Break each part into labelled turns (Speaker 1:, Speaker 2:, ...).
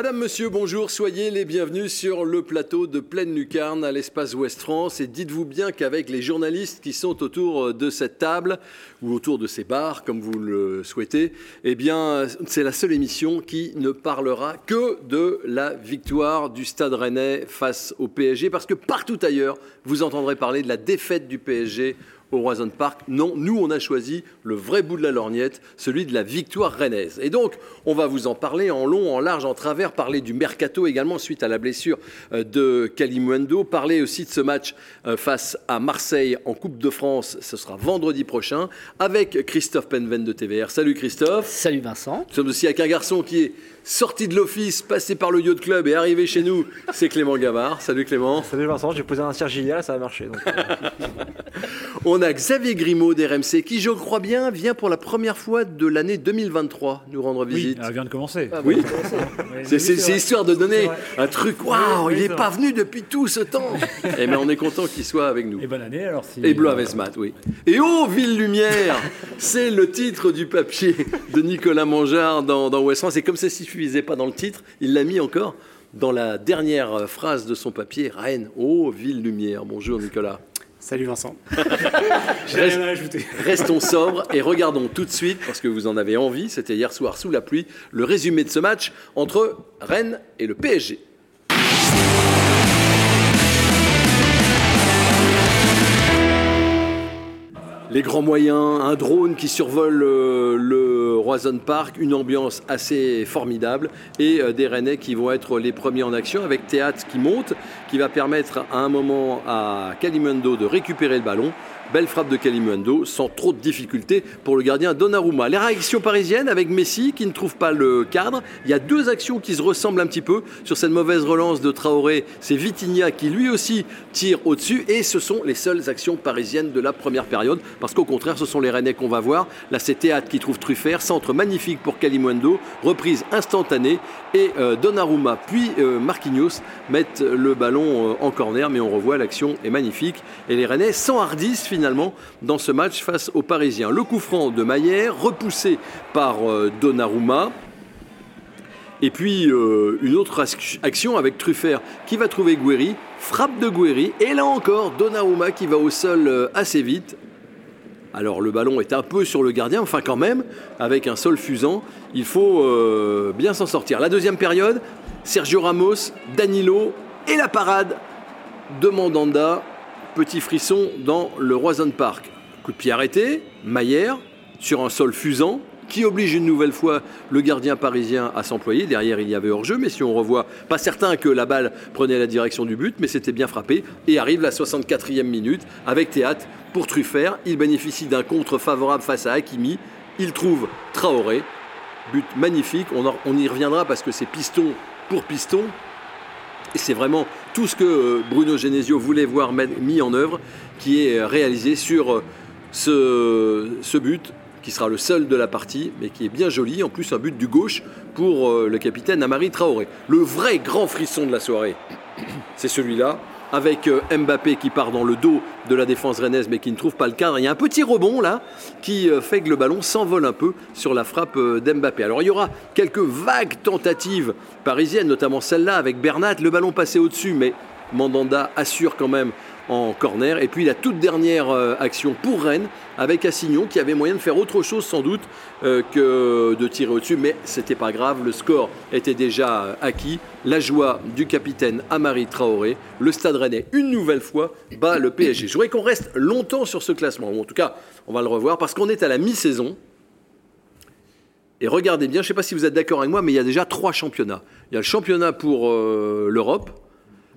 Speaker 1: Madame, Monsieur, bonjour, soyez les bienvenus sur le plateau de Pleine Lucarne à l'espace Ouest France. Et dites-vous bien qu'avec les journalistes qui sont autour de cette table ou autour de ces bars, comme vous le souhaitez, eh c'est la seule émission qui ne parlera que de la victoire du Stade Rennais face au PSG, parce que partout ailleurs, vous entendrez parler de la défaite du PSG au Roison Park. Non, nous, on a choisi le vrai bout de la lorgnette, celui de la victoire rennaise. Et donc, on va vous en parler en long, en large, en travers, parler du mercato également suite à la blessure euh, de Kalimundo, parler aussi de ce match euh, face à Marseille en Coupe de France. Ce sera vendredi prochain avec Christophe Penven de TVR. Salut Christophe.
Speaker 2: Salut Vincent.
Speaker 1: Nous sommes aussi avec un garçon qui est sorti de l'office, passé par le yacht club et arrivé chez nous, c'est Clément Gavard. Salut Clément.
Speaker 3: Salut Vincent, j'ai posé un Sergilia, ça a marché. Euh.
Speaker 1: On a Xavier Grimaud d'RMC qui, je crois bien, vient pour la première fois de l'année 2023 nous rendre visite.
Speaker 4: Oui, elle vient de commencer.
Speaker 1: Ah, oui, c'est histoire de donner un truc. Waouh, il n'est pas venu depuis tout ce temps. et eh mais on est content qu'il soit avec nous.
Speaker 4: Et bonne année alors. Si...
Speaker 1: Et Blois oui. Et oh, Ville Lumière, c'est le titre du papier de Nicolas Mangeard dans, dans West France. Et comme ça ne suffisait pas dans le titre, il l'a mis encore dans la dernière phrase de son papier. Rennes, oh, Ville Lumière. Bonjour Nicolas.
Speaker 3: Salut Vincent.
Speaker 1: J'ai rien à ajouter. Restons sobres et regardons tout de suite, parce que vous en avez envie, c'était hier soir sous la pluie, le résumé de ce match entre Rennes et le PSG. Les grands moyens, un drone qui survole euh, le Roison Park, une ambiance assez formidable et euh, des Rennais qui vont être les premiers en action avec Théâtre qui monte, qui va permettre à un moment à Kalimundo de récupérer le ballon Belle frappe de Kalimundo, sans trop de difficultés pour le gardien Donnarumma. Les réactions parisiennes avec Messi qui ne trouve pas le cadre. Il y a deux actions qui se ressemblent un petit peu sur cette mauvaise relance de Traoré. C'est Vitinha qui lui aussi tire au-dessus et ce sont les seules actions parisiennes de la première période parce qu'au contraire ce sont les Rennais qu'on va voir. Là c'est Théâtre qui trouve Truffert, centre magnifique pour Kalimundo, reprise instantanée et euh, Donnarumma puis euh, Marquinhos mettent le ballon euh, en corner mais on revoit l'action est magnifique et les Rennais s'enhardissent finalement finalement dans ce match face aux Parisiens. Le coup franc de Maillère, repoussé par euh, Donnarumma. Et puis euh, une autre action avec Truffert qui va trouver Guéry, frappe de Guéry, et là encore Donnarumma qui va au sol euh, assez vite. Alors le ballon est un peu sur le gardien, enfin quand même, avec un sol fusant, il faut bien s'en sortir. La deuxième période, Sergio Ramos, Danilo et la parade de Mandanda petit frisson dans le Roison Park. Coup de pied arrêté, Maillère, sur un sol fusant, qui oblige une nouvelle fois le gardien parisien à s'employer. Derrière, il y avait hors-jeu, mais si on revoit, pas certain que la balle prenait la direction du but, mais c'était bien frappé. Et arrive la 64e minute avec Théâtre pour Truffert. Il bénéficie d'un contre favorable face à Hakimi. Il trouve Traoré. But magnifique. On, on y reviendra parce que c'est piston pour piston. Et c'est vraiment tout ce que euh, Bruno Genesio voulait voir mis en œuvre qui est euh, réalisé sur euh, ce, but qui sera le seul de la partie, mais qui est bien joli. En plus, un but du gauche pour le capitaine Amari Traoré. Le vrai grand frisson de la soirée, c'est celui-là avec euh, Mbappé qui part dans le dos de la défense rennaise mais qui ne trouve pas le cadre. Il y a un petit rebond là qui euh, fait que le ballon s'envole un peu sur la frappe euh, d'Mbappé. Alors il y aura quelques vagues tentatives parisiennes, notamment celle-là avec Bernat. Le ballon passé au-dessus, mais Mandanda assure quand même en corner. Et puis la toute dernière euh, action pour Rennes avec Assignon qui avait moyen de faire autre chose sans doute euh, que de tirer au-dessus, mais c'était pas grave, le score était déjà euh, acquis. La joie du capitaine Amari Traoré, le Stade Rennais une nouvelle fois bat le PSG. Je voudrais qu'on reste longtemps sur ce classement, en tout cas on va le revoir parce qu'on est à la mi-saison. Et regardez bien, je ne sais pas si vous êtes d'accord avec moi, mais il y a déjà trois championnats. Il y a le championnat pour l'Europe,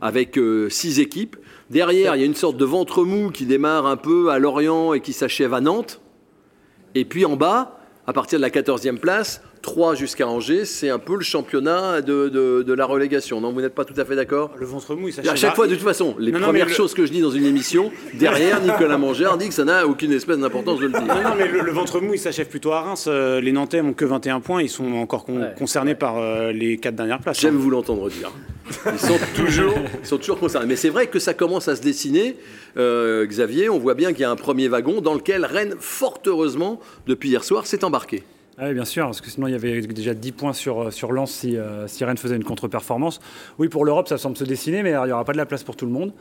Speaker 1: avec six équipes. Derrière, il y a une sorte de ventre mou qui démarre un peu à Lorient et qui s'achève à Nantes. Et puis en bas, à partir de la 14e place, 3 jusqu'à Angers, c'est un peu le championnat de, la relégation. Non, vous n'êtes pas tout à fait d'accord?
Speaker 3: Le ventre mou, il s'achève.
Speaker 1: À chaque fois, de toute façon, les premières choses que je dis dans une émission, derrière, Nicolas Mangère dit que ça n'a aucune espèce d'importance de le dire.
Speaker 3: Non, mais le, ventre mou, il s'achève plutôt à Reims. Euh, les Nantais n'ont que 21 points, ils sont encore concernés par euh, les 4 dernières places.
Speaker 1: J'aime hein. vous l'entendre dire. Ils sont toujours, sont toujours concernés. Mais c'est vrai que ça commence à se dessiner. Euh, Xavier, on voit bien qu'il y a un premier wagon dans lequel Rennes, fort heureusement, depuis hier soir, s'est embarqué.
Speaker 2: Ah oui, bien sûr, parce que sinon il y avait déjà 10 points sur, sur Lens si, euh, si Rennes faisait une contre-performance. Oui, pour l'Europe, ça semble se dessiner, mais il n'y aura pas de la place pour tout le monde.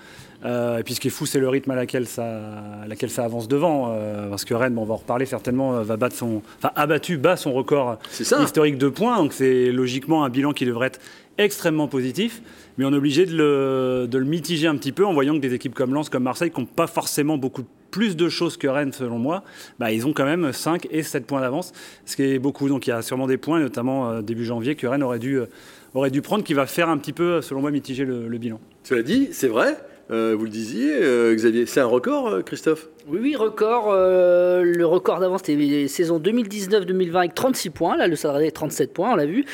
Speaker 2: Euh, et puis ce qui est fou, c'est le rythme à laquelle ça, laquelle ça avance devant. Euh, parce que Rennes, on va en reparler certainement, va battre son, enfin, a battu, bat son record historique de points. Donc c'est logiquement un bilan qui devrait être extrêmement positif. Mais on est obligé de le, de le mitiger un petit peu en voyant que des équipes comme Lens, comme Marseille, qui n'ont pas forcément beaucoup de plus de choses que Rennes, selon moi, bah, ils ont quand même 5 et 7 points d'avance, ce qui est beaucoup. Donc il y a sûrement des points, notamment euh, début janvier, que Rennes aurait dû, euh, aurait dû prendre, qui va faire un petit peu, selon moi, mitiger le, bilan.
Speaker 1: Cela dit, c'est vrai, euh, vous le disiez, Xavier, c'est un record, Christophe?
Speaker 4: Oui, oui, record. le record d'avance, c'était saison 2019-2020 avec 36 points. Là, le est 37 points, on l'a vu.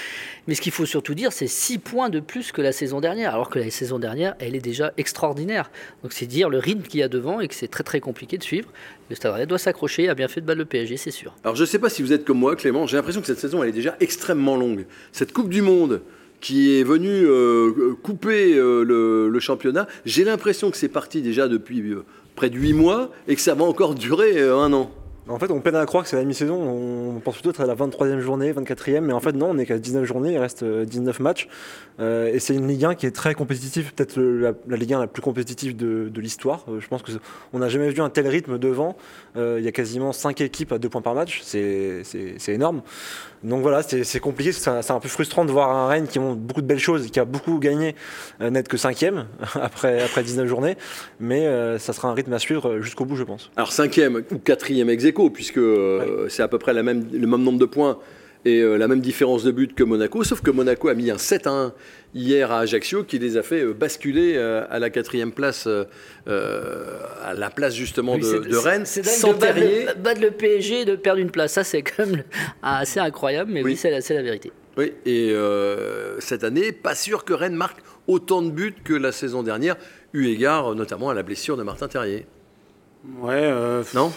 Speaker 4: Mais ce qu'il faut surtout dire, c'est 6 points de plus que la saison dernière, alors que la saison dernière, elle est déjà extraordinaire. Donc c'est dire le rythme qu'il y a devant et que c'est très très compliqué de suivre. Le Stade doit s'accrocher, a bien fait de battre le PSG, c'est sûr.
Speaker 1: Alors je ne sais pas si vous êtes comme moi, Clément, j'ai l'impression que cette saison, elle est déjà extrêmement longue. Cette Coupe du Monde qui est venue euh, couper euh, le, championnat, j'ai l'impression que c'est parti déjà depuis euh, près de 8 mois et que ça va encore durer un an.
Speaker 5: En fait, on peine à croire que c'est la mi-saison. On pense plutôt être à la 23e journée, 24e. Mais en fait, non, on est qu'à 19 journées. Il reste 19 euh, matchs. Et c'est une Ligue 1 qui est très compétitive. Peut-être la, Ligue 1 la plus compétitive de, l'histoire. Je pense qu'on n'a jamais vu un tel rythme devant. il y a quasiment 5 équipes à 2 points par match. C'est énorme. Donc voilà, c'est compliqué. C'est un, peu frustrant de voir un Rennes qui montre beaucoup de belles choses, qui a beaucoup gagné, n'être que 5e après, après 19 journées. Mais ça sera un rythme à suivre jusqu'au bout, je pense.
Speaker 1: Alors 5e ou 4e ex puisque euh, c'est à peu près la même, le même nombre de points et euh, la même différence de but que Monaco, sauf que Monaco a mis un 7 1 hier à Ajaccio qui les a fait euh, basculer à la quatrième place, à la place justement de, Rennes,
Speaker 4: sans. De battre le PSG de perdre une place, ça c'est quand même assez incroyable, mais oui, c'est la, la, vérité.
Speaker 1: Oui, et cette année, pas sûr que Rennes marque autant de buts que la saison dernière, eu égard notamment à la blessure de Martin Terrier.
Speaker 3: Ouais,
Speaker 1: non?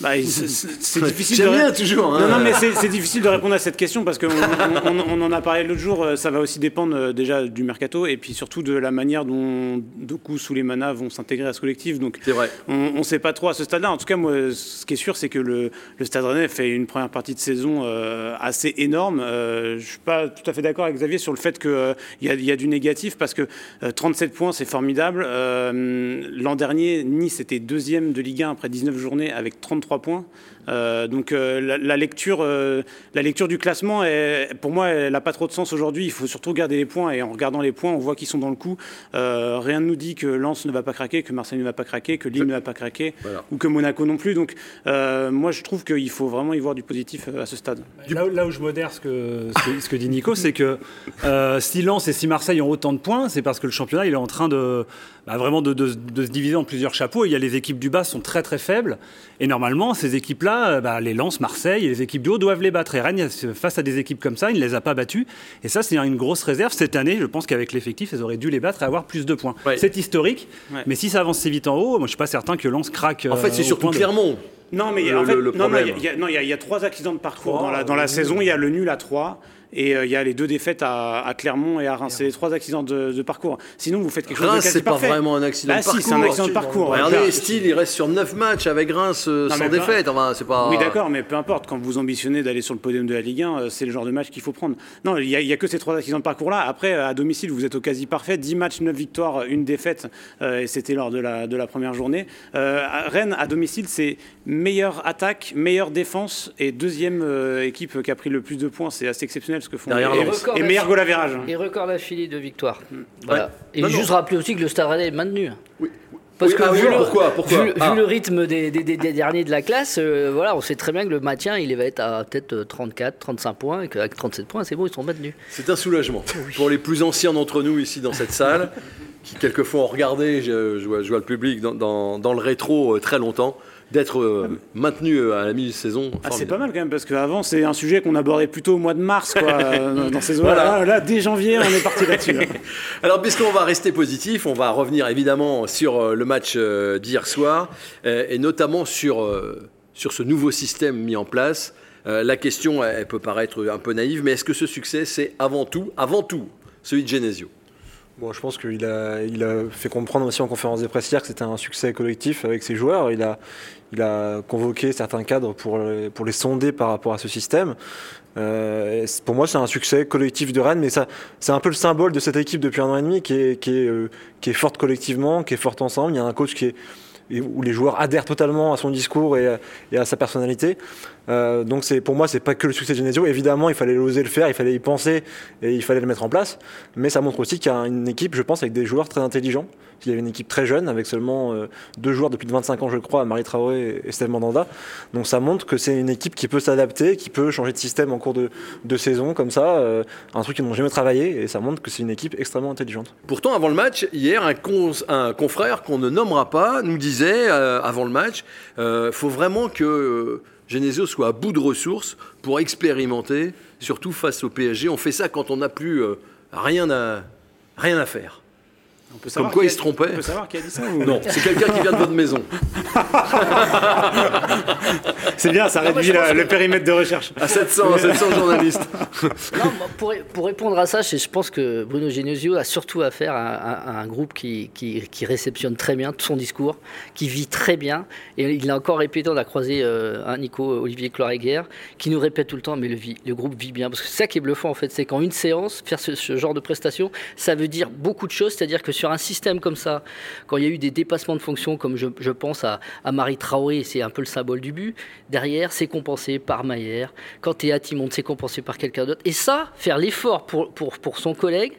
Speaker 3: Bah, c'est difficile. de...
Speaker 1: toujours.
Speaker 3: Hein. Non, non, mais c'est difficile de répondre à cette question parce qu'on on, en a parlé l'autre jour. Euh, ça va aussi dépendre euh, déjà du mercato et puis surtout de la manière dont Doku sous les manas vont s'intégrer à ce collectif. Donc,
Speaker 1: vrai.
Speaker 3: on ne sait pas trop à ce stade-là. En tout cas, moi, ce qui est sûr, c'est que le, le, Stade Rennais fait une première partie de saison euh, assez énorme. je ne suis pas tout à fait d'accord avec Xavier sur le fait qu'il y, y, a du négatif parce que 37 points, c'est formidable. L'an dernier, Nice était deuxième de Ligue 1 après 19 journées avec 30 33 points. Euh, donc euh, la, lecture, euh, la lecture du classement, pour moi, elle n'a pas trop de sens aujourd'hui. Il faut surtout regarder les points et en regardant les points, on voit qu'ils sont dans le coup. rien ne nous dit que Lens ne va pas craquer, que Marseille ne va pas craquer, que Lille ne va pas craquer ou que Monaco non plus. Donc moi, je trouve qu'il faut vraiment y voir du positif à ce stade.
Speaker 2: Là, où je modère ce que, ce que, dit Nico, c'est que si Lens et si Marseille ont autant de points, c'est parce que le championnat il est en train de bah, vraiment de, de, se diviser en plusieurs chapeaux. Il y a les équipes du bas sont très très faibles et normalement ces équipes-là euh, bah, les Lens, Marseille et les équipes du haut doivent les battre. Et Rennes, face à des équipes comme ça, il ne les a pas battues. Et ça, c'est une grosse réserve. Cette année, je pense qu'avec l'effectif, ils auraient dû les battre et avoir plus de points. C'est historique, mais si ça avance si vite en haut, moi, je ne suis pas certain que Lens craque.
Speaker 1: En fait, c'est euh, surtout Clermont.
Speaker 3: Non, mais en fait, il y, a trois accidents de parcours dans la, dans la saison. Il y a le nul à 3. Et euh, il y a les deux défaites à, Clermont et à Reims. C'est les trois accidents de, parcours. Sinon, vous faites quelque chose de quasi
Speaker 1: c'est pas vraiment un accident bah de parcours.
Speaker 3: c'est un accident de parcours.
Speaker 1: Regardez, Steele, il reste sur 9 matchs avec Reims euh, sans défaite. Enfin, c'est pas...
Speaker 3: Oui, d'accord, mais peu importe. Quand vous ambitionnez d'aller sur le podium de la Ligue 1, euh, c'est le genre de match qu'il faut prendre. Non, il n'y a, que ces trois accidents de parcours-là. Après, à domicile, vous êtes au quasi parfait. 10 matchs, 9 victoires, une défaite. et c'était lors de la, de la première journée. Rennes, à domicile, c'est meilleure attaque, meilleure défense et deuxième équipe qui a pris le plus de points. C'est assez exceptionnel ce que font
Speaker 4: les
Speaker 3: et meilleur goal average.
Speaker 4: Et record d'affilée de victoire. Voilà. Et juste rappeler aussi que le Stade Rennais est maintenu.
Speaker 1: Oui. Parce que ah vu, le, pourquoi, pourquoi
Speaker 4: vu, ah. le rythme des, des, des, derniers de la classe, euh, voilà, on sait très bien que le maintien, il va être à peut-être 34, 35 points, et qu'avec 37 points, c'est bon, ils sont maintenus.
Speaker 1: C'est un soulagement. Pour les plus anciens d'entre nous ici dans cette salle, qui quelquefois ont regardé, je, je, vois, je vois, le public dans, dans, dans le rétro euh, très longtemps, d'être euh, maintenu euh, à la mi-saison.
Speaker 3: Ah, c'est pas mal quand même, parce qu'avant, c'est un sujet qu'on abordait plutôt au mois de mars, quoi, euh, dans ces Voilà. Là, dès janvier, on est parti là-dessus.
Speaker 1: Alors, puisqu'on va rester positif, on va revenir évidemment sur le match d'hier soir, et notamment sur, sur ce nouveau système mis en place. la question, elle peut paraître un peu naïve, mais est-ce que ce succès, c'est avant tout, avant tout, celui de Genesio?
Speaker 5: Bon, je pense qu'il a, il a fait comprendre aussi en conférence des presse hier que c'était un succès collectif avec ses joueurs. Il a, il a convoqué certains cadres pour, les- pour les sonder par rapport à ce système. Euh, pour moi, c'est un succès collectif de Rennes, mais ça, c'est un peu le symbole de cette équipe depuis un an et demi qui est, qui est, euh, qui est forte collectivement, qui est forte ensemble. Il y a un coach qui est, où les joueurs adhèrent totalement à son discours et à sa personnalité. Euh, donc pour moi c'est pas que le succès de Genesio. Évidemment il fallait oser le faire, il fallait y penser et il fallait le mettre en place. Mais ça montre aussi qu'il y a une équipe, je pense, avec des joueurs très intelligents. Il y avait une équipe très jeune avec seulement euh, deux joueurs de plus de 25 ans je crois, Marie Traoré et Steve Mandanda. Donc ça montre que c'est une équipe qui peut s'adapter, qui peut changer de système en cours de, saison comme ça. euh, un truc qu'ils n'ont jamais travaillé et ça montre que c'est une équipe extrêmement intelligente.
Speaker 1: Pourtant, avant le match, hier, un, un confrère qu'on ne nommera pas nous disait, avant le match, faut vraiment que Genesio soit à bout de ressources pour expérimenter, surtout face au PSG. On fait ça quand on n'a plus euh, rien, à, rien à faire.
Speaker 3: On peut
Speaker 1: Comme
Speaker 3: savoir
Speaker 1: quoi il
Speaker 3: a-
Speaker 1: se trompait.
Speaker 3: On peut savoir qui a dit ça ou-
Speaker 1: Non, c'est quelqu'un qui vient de votre maison.
Speaker 3: C'est bien, ça réduit la- le périmètre de recherche.
Speaker 1: À 700, 700 journalistes.
Speaker 4: Non, pour, pour répondre à ça, je pense que Bruno Genesio a surtout affaire à, à- à un groupe qui, qui- qui réceptionne très bien tout son discours, qui vit très bien. Et il l'a encore répété, on a croisé euh, un Nico Olivier Cloréguer, qui nous répète tout le temps, mais le, vit- le groupe vit bien. Parce que c'est ça qui est bluffant, en fait, c'est qu'en une séance, faire ce, ce genre de prestation, ça veut dire beaucoup de choses. C'est-à-dire que sur un système comme ça, quand il y a eu des dépassements de fonction, comme je, pense à, Marie Traoré, c'est un peu le symbole du but, derrière, c'est compensé par Maillère. Quand il monte, c'est compensé par quelqu'un d'autre. Et ça, faire l'effort pour, pour, pour son collègue,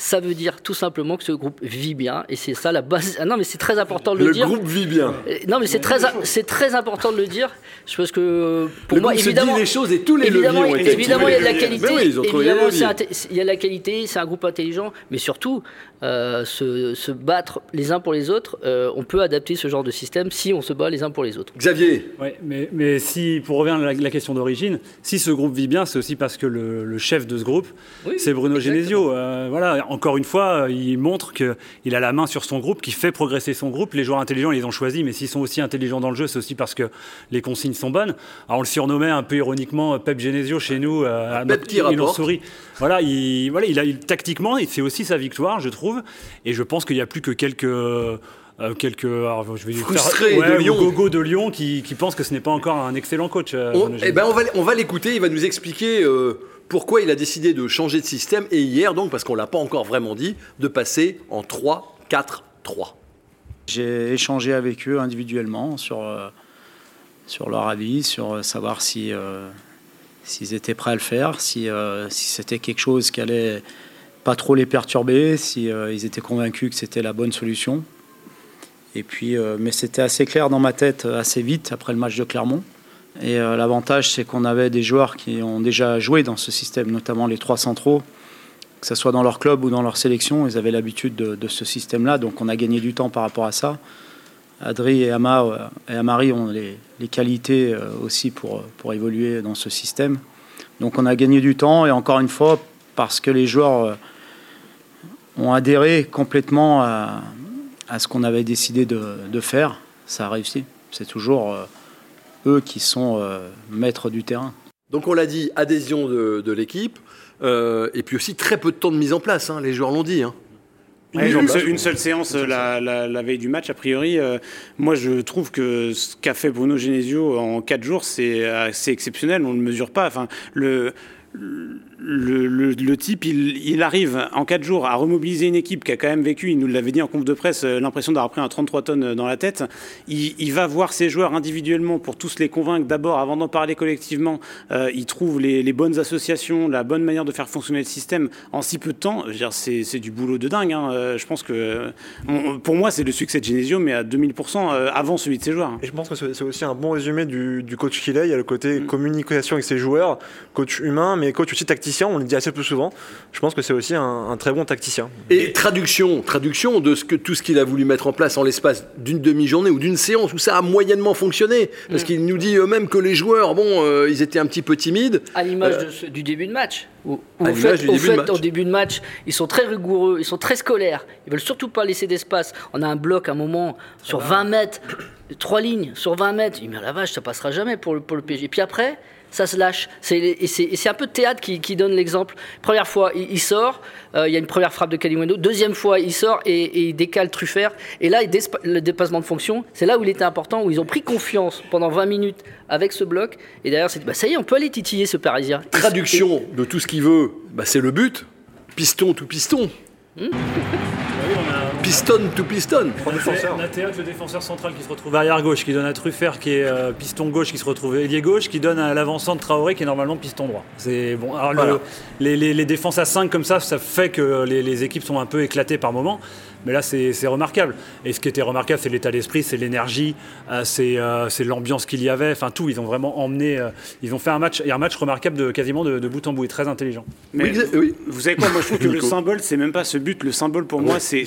Speaker 4: ça veut dire tout simplement que ce groupe vit bien. Et c'est ça la base. Ah non, mais c'est très important de le,
Speaker 1: Le
Speaker 4: dire.
Speaker 1: groupe vit bien.
Speaker 4: Euh, Non, mais c'est très, c'est très important de le dire. Je pense que pour
Speaker 1: le
Speaker 4: moi,
Speaker 1: groupe
Speaker 4: évidemment,
Speaker 1: se dit les choses et tous les
Speaker 4: évidemment,
Speaker 1: leviers ont été
Speaker 4: évidemment, il y a de la qualité.
Speaker 1: Mais oui,
Speaker 4: évidemment, il y a de la qualité. C'est un groupe intelligent, mais surtout euh, se, se battre les uns pour les autres. euh, on peut adapter ce genre de système si on se bat les uns pour les autres.
Speaker 1: Xavier,
Speaker 2: Ouais, mais, mais si, pour revenir à la, la question d'origine, si ce groupe vit bien, c'est aussi parce que le, le chef de ce groupe,
Speaker 4: Oui,
Speaker 2: c'est Bruno
Speaker 4: exactement.
Speaker 2: Genesio. Euh, voilà, encore une fois, euh, il montre qu'il a la main sur son groupe, qu'il fait progresser son groupe. Les joueurs intelligents, ils les ont choisis, mais s'ils sont aussi intelligents dans le jeu, c'est aussi parce que les consignes sont bonnes. Alors, on le surnommait un peu ironiquement euh, Pep Genesio chez nous. euh,
Speaker 1: Pep qui
Speaker 2: il en
Speaker 1: rapporte.
Speaker 2: sourit. Voilà, il, voilà, il a, il- tactiquement, c'est aussi sa victoire, je trouve. Et je pense qu'il n'y a plus que quelques. euh, quelques alors, je vais dire-
Speaker 1: Frustrés
Speaker 2: Ouais,
Speaker 1: de Lyon.
Speaker 2: gogo de Lyon qui, qui pensent que ce n'est pas encore un excellent coach. euh,
Speaker 1: on, eh ben on va, on va l'écouter. Il va nous expliquer euh, pourquoi il a décidé de changer de système. Et hier, donc, parce qu'on l'a pas encore vraiment dit, de passer en 3-4-3.
Speaker 6: J'ai échangé avec eux individuellement sur, euh, sur leur avis, sur euh, savoir si, euh, s'ils étaient prêts à le faire, si, si c'était quelque chose qui allait pas trop les perturber, si ils étaient convaincus que c'était la bonne solution. Et puis, mais c'était assez clair dans ma tête assez vite après le match de Clermont. Et euh, l'avantage, c'est qu'on avait des joueurs qui ont déjà joué dans ce système, notamment les trois centraux, que ce soit dans leur club ou dans leur sélection, ils avaient l'habitude de, ce système-là, donc on a gagné du temps par rapport à ça. Adri et, Ama, euh, et Amari ont les, qualités euh, aussi pour, pour évoluer dans ce système. Donc on a gagné du temps, et encore une fois, parce que les joueurs ont adhéré complètement à, ce qu'on avait décidé de, de faire, ça a réussi. C'est toujours eux qui sont euh, maîtres du terrain.
Speaker 1: Donc on l'a dit, adhésion de, de l'équipe. euh, et puis aussi très peu de temps de mise en place. hein, les joueurs l'ont dit. hein.
Speaker 3: Une,
Speaker 1: place,
Speaker 3: seule, une
Speaker 1: on-
Speaker 3: seule séance la, la- la veille du match, a priori. euh, moi, je trouve que ce qu'a fait Bruno Genesio en quatre jours, c'est assez exceptionnel. On ne le mesure pas. Enfin, le, le, le- le type, il, il arrive en quatre jours à remobiliser une équipe qui a quand même vécu, il nous l'avait dit en conf de presse, euh, l'impression d'avoir pris un 33 tonnes dans la tête. Il, il va voir ses joueurs individuellement pour tous les convaincre d'abord, avant d'en parler collectivement. Euh, il trouve les, les bonnes associations, la bonne manière de faire fonctionner le système en si peu de temps. C'est du boulot de dingue. hein. Euh, Je pense que, on- pour moi, c'est le succès de Genesio, mais à 2000% euh, avant celui de ses joueurs.
Speaker 5: Et je pense que c'est aussi un bon résumé du, du coach qu'il est. Il y a le côté communication avec ses joueurs, coach humain, mais coach aussi tacticien. On le dit assez peu souvent. Je pense que c'est aussi un, un très bon tacticien.
Speaker 1: Et traduction, traduction de ce que, tout ce qu'il a voulu mettre en place en l'espace d'une demi-journée ou d'une séance où ça a moyennement fonctionné. Parce qu'il nous dit eux-mêmes que les joueurs, bon, euh, ils étaient un petit peu timides.
Speaker 4: À l'image
Speaker 1: Euh,
Speaker 4: du début de match. Où, où
Speaker 1: à
Speaker 4: au fait,
Speaker 1: du
Speaker 4: au
Speaker 1: début de
Speaker 4: fait,
Speaker 1: match.
Speaker 4: au début de match, ils sont très rigoureux, ils sont très scolaires. Ils veulent surtout pas laisser d'espace. On a un bloc à un moment sur 20 mètres, trois lignes sur 20 mètres. Il dit, mais la vache, ça passera jamais pour le, pour le PSG. Puis après, ça se lâche. C'est- Et c'est un peu de théâtre qui, qui donne l'exemple. Première fois, il, il sort, euh, il y a une première frappe de Kalimundo. Deuxième fois, il sort et, et il décale Truffert. Et là, il le dépassement de fonction, c'est là où il était important, où ils ont pris confiance pendant 20 minutes avec ce bloc. Et derrière, c'est bah, ça y est, on peut aller titiller ce Parisien.
Speaker 1: Traduction de tout ce qu'il veut, bah, c'est le but. Piston to piston. Piston to piston.
Speaker 2: Théâtre, le défenseur central qui se retrouve arrière gauche, qui donne à Truffert qui est euh, piston gauche, qui se retrouve ailier gauche, qui donne à l'avancement de Traoré qui est normalement piston droit. C'est bon. Alors le-
Speaker 1: Voilà.
Speaker 2: les, les- les défenses à 5 comme ça, ça fait que les, les équipes sont un peu éclatées par moment. Mais là, c'est c'est remarquable. Et ce qui était remarquable, c'est l'état d'esprit, c'est l'énergie, euh, c'est euh, c'est l'ambiance qu'il y avait. Enfin, tout. Ils ont vraiment emmené. euh, ils ont fait un match, et un match remarquable de quasiment de, de bout en bout et très intelligent.
Speaker 3: Mais
Speaker 1: Oui, oui.
Speaker 3: vous savez quoi Moi, je trouve que le symbole, c'est même pas ce but. Le symbole, pour moi, c'est.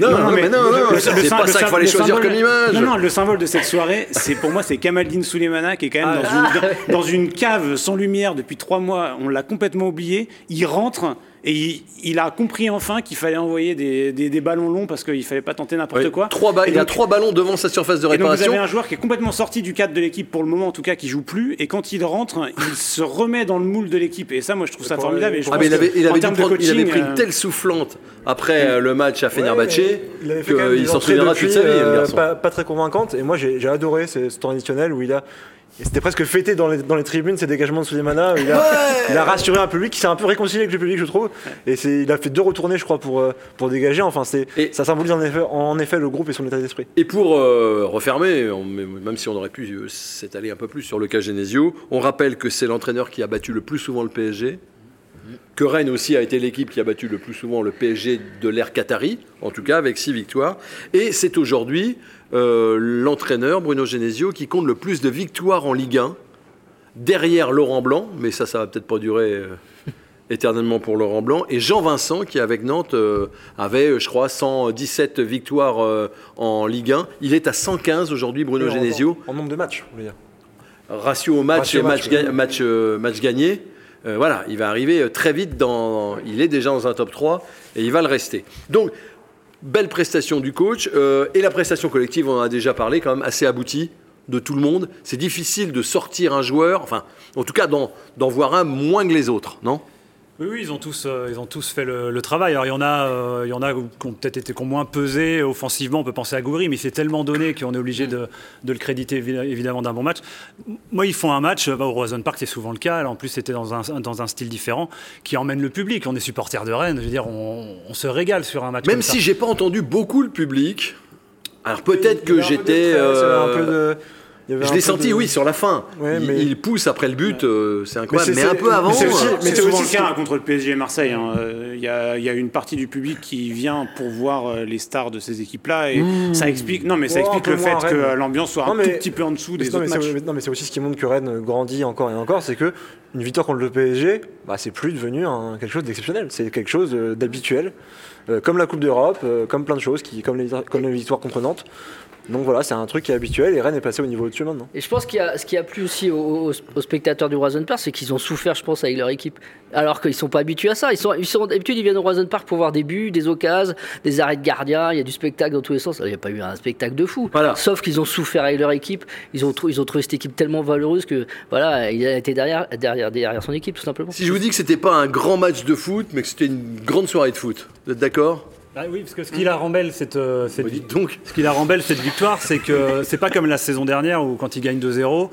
Speaker 1: Non, non, mais non, non,
Speaker 3: le-
Speaker 1: c'est pas ça qu'il fallait choisir comme image.
Speaker 3: Non, non, le symbole de cette soirée, c'est pour moi, c'est Kamaldine Souleymana qui est quand même dans, une, dans une cave sans lumière depuis trois mois. On l'a complètement oublié. Il rentre. Et il, il a compris enfin qu'il fallait envoyer des, des- des ballons longs parce qu'il fallait pas tenter n'importe quoi.
Speaker 1: Trois ba-
Speaker 3: Et
Speaker 1: il a trois ballons devant sa surface de
Speaker 3: et donc vous
Speaker 1: réparation.
Speaker 3: avez un joueur qui est complètement sorti du cadre de l'équipe pour le moment en tout cas qui joue plus et quand il rentre il se remet dans le moule de l'équipe et ça moi je trouve ça formidable et je
Speaker 1: Ah,
Speaker 3: pense
Speaker 1: mais il avait,
Speaker 3: que,
Speaker 1: il
Speaker 3: en
Speaker 1: avait, dû
Speaker 3: termes de
Speaker 1: prendre- il avait
Speaker 3: coaching,
Speaker 1: pris une
Speaker 3: euh,
Speaker 1: telle soufflante après euh, le match à
Speaker 5: Ouais, des
Speaker 1: qu'il s'en souviendra toute sa vie,
Speaker 5: euh, pas, pas très convaincantes. Et moi, j'ai j'ai adoré ce, ce temps additionnel où il a. et C'était presque fêté dans les, dans les tribunes, ces dégagements de Souleymana. où Il a, il a rassuré un public qui s'est un peu réconcilié avec le public, je trouve. Et il a fait deux retournées, je crois, pour, euh, pour dégager. Enfin, ça symbolise en effet, en effet le groupe et son état d'esprit.
Speaker 1: Et pour euh, refermer, on- même si on aurait pu euh, s'étaler un peu plus sur le cas Genesio, on rappelle que c'est l'entraîneur qui a battu le plus souvent le PSG, que Rennes aussi a été l'équipe qui a battu le plus souvent le PSG de l'ère Qatari, en tout cas avec six victoires. Et c'est aujourd'hui euh, l'entraîneur Bruno Genesio qui compte le plus de victoires en Ligue 1, derrière Laurent Blanc, mais ça, ça va peut-être pas durer euh, éternellement pour Laurent Blanc, et Jean Vincent qui avec Nantes euh, avait, je crois, 117 victoires euh, en Ligue 1. Il est à 115 aujourd'hui, Bruno
Speaker 5: en-
Speaker 1: Genesio.
Speaker 5: En, nombre de matchs, vous voulez dire.
Speaker 1: Ratio au match
Speaker 5: Ratio
Speaker 1: et match,
Speaker 5: match,
Speaker 1: ga-
Speaker 5: oui.
Speaker 1: match, match gagné. Voilà, il va arriver très vite dans. Il est déjà dans un top 3 et il va le rester. Donc, belle prestation du coach euh, et la prestation collective, on en a déjà parlé, quand même assez aboutie de tout le monde. C'est difficile de sortir un joueur, enfin, en tout cas d'en d'en voir un moins que les autres, non?
Speaker 2: Oui, oui, ils ont tous, euh, ils ont tous fait le, le travail. Alors il y en a, euh, il y en a qui ont peut-être été qui ont moins pesé offensivement. On peut penser à Goury, mais il s'est tellement donné qu'on est obligé de, de le créditer évi- évidemment d'un bon match. Moi, ils font un match bah, au Roison Park, c'est souvent le cas. Là, en plus, c'était dans un, dans un style différent qui emmène le public. On est supporter de Rennes. Je veux dire, on, on se régale sur un match.
Speaker 1: Même
Speaker 2: comme
Speaker 1: si j'ai pas entendu beaucoup le public. Alors peut-être que j'étais. euh,
Speaker 5: peu de- il y avait
Speaker 1: Je l'ai senti,
Speaker 5: de-
Speaker 1: oui, sur la fin.
Speaker 5: Ouais,
Speaker 1: il,
Speaker 5: mais-
Speaker 1: il pousse après le but, euh, c'est incroyable.
Speaker 5: Mais
Speaker 1: un peu avant.
Speaker 5: mais c'est aussi-
Speaker 1: euh,
Speaker 5: mais
Speaker 3: C'est
Speaker 5: c'est
Speaker 3: souvent
Speaker 5: aussi
Speaker 3: le cas contre le PSG et Marseille. hein. Euh, Il y, a, il y a une partie du public qui vient pour voir les stars de ces équipes-là et ça explique. Non, mais ça
Speaker 5: Oh,
Speaker 3: explique le fait que l'ambiance soit
Speaker 5: Non,
Speaker 3: un tout petit peu en dessous
Speaker 5: Mais
Speaker 3: des
Speaker 5: non,
Speaker 3: autres
Speaker 5: c'est-
Speaker 3: matchs.
Speaker 5: non, mais c'est aussi ce qui montre que Rennes grandit encore et encore, c'est que une victoire contre le PSG, bah, c'est plus devenu quelque chose d'exceptionnel. C'est quelque chose d'habituel, euh, comme la Coupe d'Europe, euh, comme plein de choses, qui, comme, les, comme les victoires contre Nantes. Donc voilà, c'est un truc qui est habituel et Rennes est passé au niveau au-dessus maintenant.
Speaker 4: Et je pense qu'il y a, ce qui a plu aussi aux, aux- aux spectateurs du Roison Park, c'est qu'ils ont souffert, je pense, avec leur équipe. Alors qu'ils sont pas habitués à ça. Ils sont, ils sont d'habitude, ils viennent au Roison Park pour voir des buts, des occasions, des arrêts de gardien. Il y a du spectacle dans tous les sens. Il n'y a pas eu un spectacle de fou.
Speaker 1: Voilà.
Speaker 4: Sauf qu'ils ont souffert avec leur équipe. Ils ont, trou- ils ont trouvé cette équipe tellement valeureuse que voilà, il a été derrière, derrière, derrière son équipe, tout simplement.
Speaker 1: Si je vous dis que c'était pas un grand match de foot, mais que c'était une grande soirée de foot, vous êtes d'accord?
Speaker 2: Ah oui, parce que ce qui la rembelle cette, euh, cette
Speaker 1: Bah, dites donc.
Speaker 2: Ce qui la rembelle cette victoire, c'est que c'est pas comme la saison dernière où quand ils gagnent 2-0,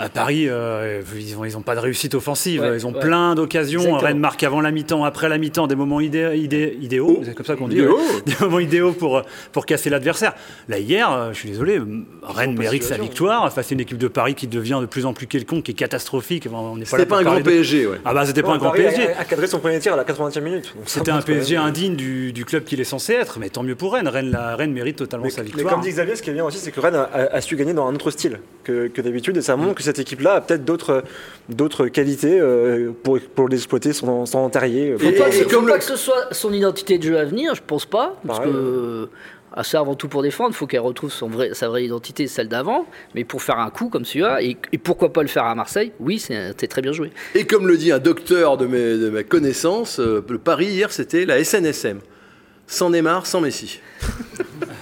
Speaker 2: à Paris, euh, ils n'ont ils ont pas de réussite offensive.
Speaker 4: Ouais,
Speaker 2: ils ont
Speaker 4: ouais.
Speaker 2: plein d'occasions. Rennes marque avant la mi-temps, après la mi-temps, des moments idé- idé- idéaux. C'est comme ça qu'on dit. Ouais. Des moments idéaux pour, pour casser l'adversaire. Là, hier, euh, je suis désolé, Rennes mérite sa victoire face à une équipe de Paris qui devient de plus en plus quelconque, qui est catastrophique. On n'est là
Speaker 1: pas
Speaker 2: pour
Speaker 1: un grand
Speaker 2: de-
Speaker 1: PSG, ouais.
Speaker 2: Ah bah, c'était pas un grand
Speaker 5: Paris
Speaker 2: PSG.
Speaker 5: A, a cadré son premier tir à la 80e minute.
Speaker 2: C'était un
Speaker 5: montre quand
Speaker 2: PSG indigne du, du club qu'il est censé être, mais tant mieux pour Rennes. Rennes, la, Rennes mérite totalement
Speaker 5: Mais,
Speaker 2: sa
Speaker 5: mais
Speaker 2: victoire.
Speaker 5: comme dit Xavier, ce qui est bien aussi, c'est que Rennes a, a- a su gagner dans un autre style que, que d'habitude, et ça montre que cette équipe-là a peut-être d'autres d'autres qualités euh, pour, pour l'exploiter sans, sans terrier.
Speaker 4: Faut
Speaker 1: Et-
Speaker 4: pas,
Speaker 1: et-
Speaker 4: que,
Speaker 1: et
Speaker 4: faut
Speaker 1: comme
Speaker 4: pas
Speaker 1: le-
Speaker 4: que ce soit son identité de jeu à venir, je pense pas. Parce
Speaker 5: Pareil,
Speaker 4: que à ça, avant tout pour défendre, il faut qu'elle retrouve son vrai, sa vraie identité, celle d'avant. Mais pour faire un coup comme celui-là, et, et pourquoi pas le faire à Marseille, oui, c'est c'est très bien joué.
Speaker 1: Et comme le dit un docteur de, mes, de ma connaissance, euh, le pari hier, c'était la SNSM. Sans Neymar, sans Messi.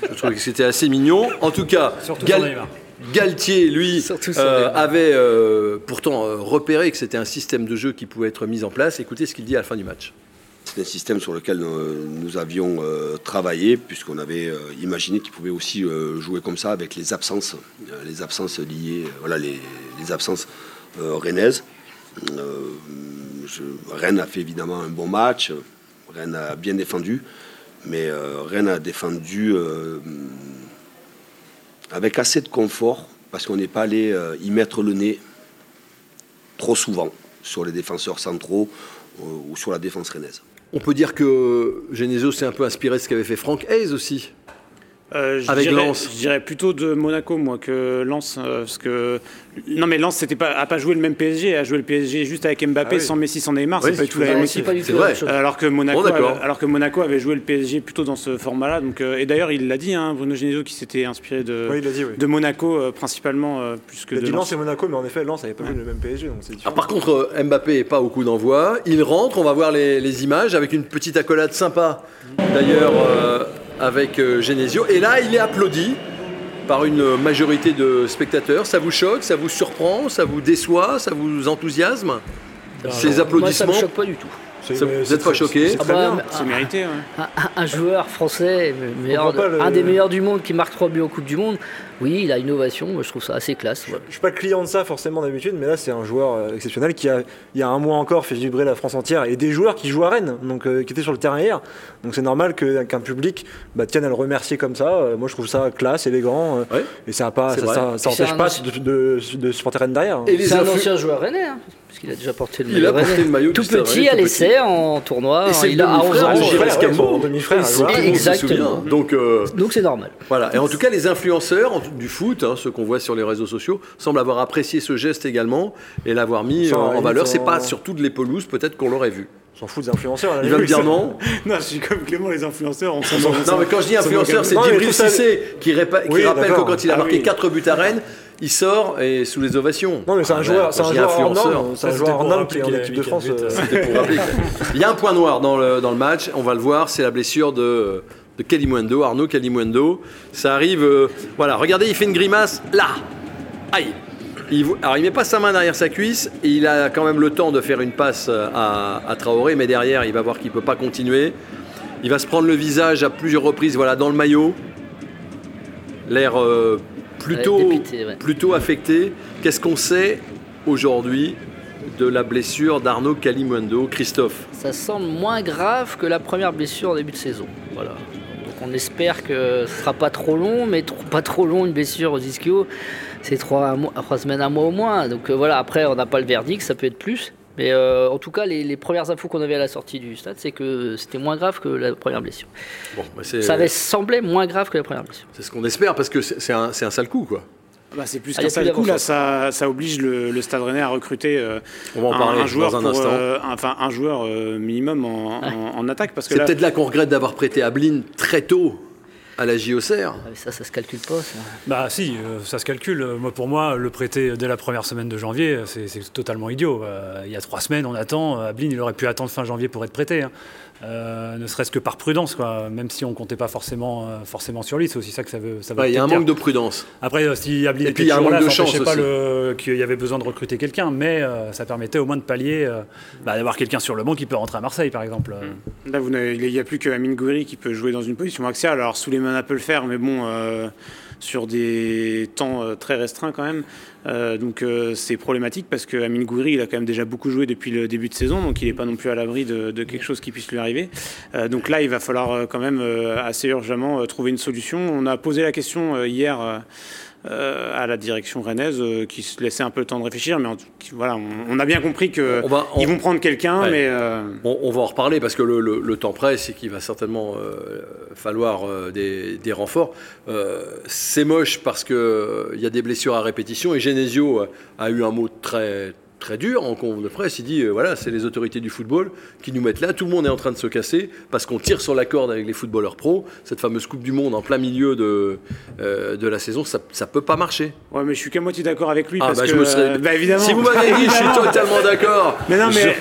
Speaker 1: Je trouvais que c'était assez mignon. En tout cas,
Speaker 2: Surtout
Speaker 1: gal-
Speaker 2: sans Neymar.
Speaker 1: Galtier, lui, euh, avait euh, pourtant euh, repéré que c'était un système de jeu qui pouvait être mis en place. Écoutez ce qu'il dit à la fin du match.
Speaker 7: C'est un système sur lequel nous avions euh, travaillé, puisqu'on avait euh, imaginé qu'il pouvait aussi euh, jouer comme ça avec les absences, euh, les absences liées, voilà, les, les absences euh, rennaises. Euh, je- Rennes a fait évidemment un bon match, Rennes a bien défendu, mais euh, Rennes a défendu euh, avec assez de confort, parce qu'on n'est pas allé euh, y mettre le nez trop souvent sur les défenseurs centraux ou sur la défense rennaise.
Speaker 1: On peut dire que Genesio s'est un peu inspiré de ce qu'avait fait Franck Hayes aussi.
Speaker 3: Euh, je
Speaker 1: Avec
Speaker 3: dirais-
Speaker 1: Lens.
Speaker 3: Je dirais plutôt de Monaco, moi, que Lens. euh, parce que... Non, mais Lens c'était pas, a pas joué le même PSG, a joué le PSG juste avec Mbappé,
Speaker 5: Ah oui.
Speaker 3: sans Messi, sans Neymar,
Speaker 1: Oui,
Speaker 3: c'est pas du tout la même
Speaker 4: c'est
Speaker 3: équipe.
Speaker 4: pas du
Speaker 1: C'est
Speaker 4: tout la
Speaker 1: vrai.
Speaker 4: même chose.
Speaker 3: Alors que, Monaco
Speaker 1: Bon, d'accord.
Speaker 3: avait, alors que Monaco avait joué le PSG plutôt dans ce format-là. Donc, euh, et d'ailleurs, il l'a dit, hein, Bruno Genesio, qui s'était inspiré de,
Speaker 5: Oui, il l'a dit, oui.
Speaker 3: de Monaco euh, principalement, euh, plus que
Speaker 5: Il a
Speaker 3: de
Speaker 5: dit
Speaker 3: Lens.
Speaker 5: Et Monaco, mais en effet, Lens n'avait pas vu le même PSG, donc c'est différent.
Speaker 1: par contre, Mbappé n'est pas au coup d'envoi. Il rentre, on va voir les, les images avec une petite accolade sympa, d'ailleurs, euh, avec euh, Genesio. Et là, il est applaudi par une majorité de spectateurs. Ça vous choque, ça vous surprend, ça vous déçoit, ça vous enthousiasme Ces
Speaker 4: Moi, ça
Speaker 1: applaudissements
Speaker 4: me choque pas du tout.
Speaker 1: Vous
Speaker 5: c'est
Speaker 1: êtes pas choqué
Speaker 5: c'est
Speaker 4: Ah bah.
Speaker 3: C'est mérité, ouais.
Speaker 4: un, un- un joueur français, meilleur
Speaker 5: le-
Speaker 4: un des meilleurs du monde qui marque 3 buts au Coupe du Monde, oui, il a une ovation, moi, je trouve ça assez classe.
Speaker 5: Je suis pas client de ça forcément d'habitude, mais là c'est un joueur euh, exceptionnel qui a, il y a un mois encore, fait vibrer la France entière et des joueurs qui jouent à Rennes, donc euh, qui étaient sur le terrain hier. Donc c'est normal qu'un public bah, tienne à le remercier comme ça. Euh, moi je trouve ça classe, élégant, euh,
Speaker 1: Ouais.
Speaker 5: et ça a pas, ça, ça, empêche pas de, de, de supporter Rennes derrière. hein.
Speaker 1: Et les
Speaker 4: C'est un ancien joueur rennais, hein, parce qu'il a déjà porté le
Speaker 1: Il
Speaker 4: maillot
Speaker 1: a porté le maillot
Speaker 4: tout petit à l'essai en tournoi,
Speaker 1: Et c'est le
Speaker 4: il a 11
Speaker 1: demi-frère
Speaker 4: ans.
Speaker 5: demi-frère,
Speaker 1: c'est se
Speaker 4: Exactement.
Speaker 1: Donc, euh,
Speaker 4: Donc c'est normal.
Speaker 1: Voilà, et en tout cas, les influenceurs en- du foot, hein, ceux qu'on voit sur les réseaux sociaux, semblent avoir apprécié ce geste également et l'avoir mis en valeur. C'est pas sur toutes les pelouses, peut-être qu'on l'aurait vu.
Speaker 5: On s'en fout des influenceurs.
Speaker 1: Il va me dire non.
Speaker 3: Non, je suis comme Clément, les influenceurs, on s'en
Speaker 1: Non, mais quand je dis influenceur, c'est Djibril Cissé qui, répa- qui
Speaker 5: Oui,
Speaker 1: rappelle que quand il a
Speaker 3: Ah
Speaker 1: marqué
Speaker 3: oui.
Speaker 1: 4 buts à Rennes, il sort et sous les ovations.
Speaker 5: Non mais c'est
Speaker 1: Ah,
Speaker 5: un
Speaker 1: ben,
Speaker 5: joueur, c'est
Speaker 1: quand
Speaker 5: un joueur hors
Speaker 1: influenceur,
Speaker 5: norme, c'est un joueur qui est en équipe de France. euh,
Speaker 1: Il y a un point noir dans le, dans le match, on va le voir, c'est la blessure de, de Kalimundo, Arnaud Kalimundo. Ça arrive, euh, voilà, regardez, il fait une grimace là. Aïe il, alors il met pas sa main derrière sa cuisse, et il a quand même le temps de faire une passe à, à Traoré, mais derrière il va voir qu'il peut pas continuer. Il va se prendre le visage à plusieurs reprises, voilà, dans le maillot. L'air euh, plutôt,
Speaker 4: Ouais, dépité, ouais.
Speaker 1: plutôt affecté. Qu'est-ce qu'on sait aujourd'hui de la blessure d'Arnaud Kalimundo, Christophe?
Speaker 4: Ça semble moins grave que la première blessure en début de saison. Voilà. Donc on espère que ce sera pas trop long, mais trop- pas trop long une blessure aux ischio. C'est trois semaines, un mois au moins. Donc euh, voilà, après on n'a pas le verdict, ça peut être plus. Mais euh, en tout cas, les, les premières infos qu'on avait à la sortie du stade, c'est que c'était moins grave que la première blessure.
Speaker 1: Bon, bah,
Speaker 4: Ça avait semblé moins grave que la première blessure.
Speaker 1: c'est ce qu'on espère parce que c'est un, un sale coup, quoi.
Speaker 3: Bah, c'est plus
Speaker 4: Ah,
Speaker 3: qu'un
Speaker 4: a
Speaker 3: sale coup, là,
Speaker 4: d'avance.
Speaker 3: ça, ça oblige le, le Stade Rennais à recruter euh,
Speaker 1: On va en
Speaker 3: un,
Speaker 1: parler
Speaker 3: un joueur
Speaker 1: dans un
Speaker 3: pour,
Speaker 1: instant.
Speaker 3: euh, enfin, un joueur euh, minimum en, en- en attaque. Parce que
Speaker 1: C'est
Speaker 3: là,
Speaker 1: peut-être là qu'on regrette d'avoir prêté Ablin très tôt à la JOCR.
Speaker 4: Ah, ça, ça se calcule pas. Ça.
Speaker 2: Bah si, euh, ça se calcule. Euh, Moi, pour moi, le prêter dès la première semaine de janvier, euh, c'est totalement idiot. Euh, il y a trois semaines, on attend. Ablin, il aurait pu attendre fin janvier pour être prêté. hein. Euh, ne serait-ce que par prudence, quoi. Même si on comptait pas forcément, euh, forcément sur lui, c'est aussi ça que ça veut. Ça veut
Speaker 1: Ouais, Il y a un manque
Speaker 2: dire.
Speaker 1: de prudence.
Speaker 2: Après, euh, si était
Speaker 1: il y a un manque
Speaker 2: là,
Speaker 1: de
Speaker 2: ça
Speaker 1: chance
Speaker 2: pas qu'il y avait besoin de recruter quelqu'un, mais euh, ça permettait au moins de pallier, euh, bah, d'avoir quelqu'un sur le banc qui peut rentrer à Marseille, par exemple. Euh,
Speaker 3: Là, vous il n'y a plus que Amine Gouiri qui peut jouer dans une position axiale. Alors, Souleymana peut le faire, mais bon, euh, sur des temps euh, très restreints quand même. Euh, donc, euh, c'est problématique parce que Amine Gouiri, il a quand même déjà beaucoup joué depuis le début de saison, donc il n'est pas non plus à l'abri de, quelque chose qui puisse lui arriver. Euh, donc là, il va falloir quand même assez urgemment trouver une solution. On a posé la question hier. Euh, à la direction rennaise euh, qui se laissait un peu le temps de réfléchir mais en tout- qui- voilà on, on a bien compris que
Speaker 1: On va- on-
Speaker 3: ils vont prendre quelqu'un
Speaker 1: Ouais.
Speaker 3: mais euh,
Speaker 1: On, on va en reparler parce que le, le- le temps presse et qu'il va certainement falloir des, des renforts. C'est moche parce qu'il y a des blessures à répétition et Genesio a eu un mot très, très dur en conf de presse. Il dit euh, voilà, c'est les autorités du football qui nous mettent là. Tout le monde est en train de se casser parce qu'on tire sur la corde avec les footballeurs pros. Cette fameuse Coupe du Monde en plein milieu de, euh, de la saison, ça ne peut pas marcher.
Speaker 3: Ouais, mais je suis qu'à moitié d'accord avec lui.
Speaker 1: Ah,
Speaker 3: parce
Speaker 1: bah,
Speaker 3: que,
Speaker 1: je me serais-
Speaker 3: bah, évidemment.
Speaker 1: Si vous m'avez dit, je suis totalement d'accord.
Speaker 3: Mais non, mais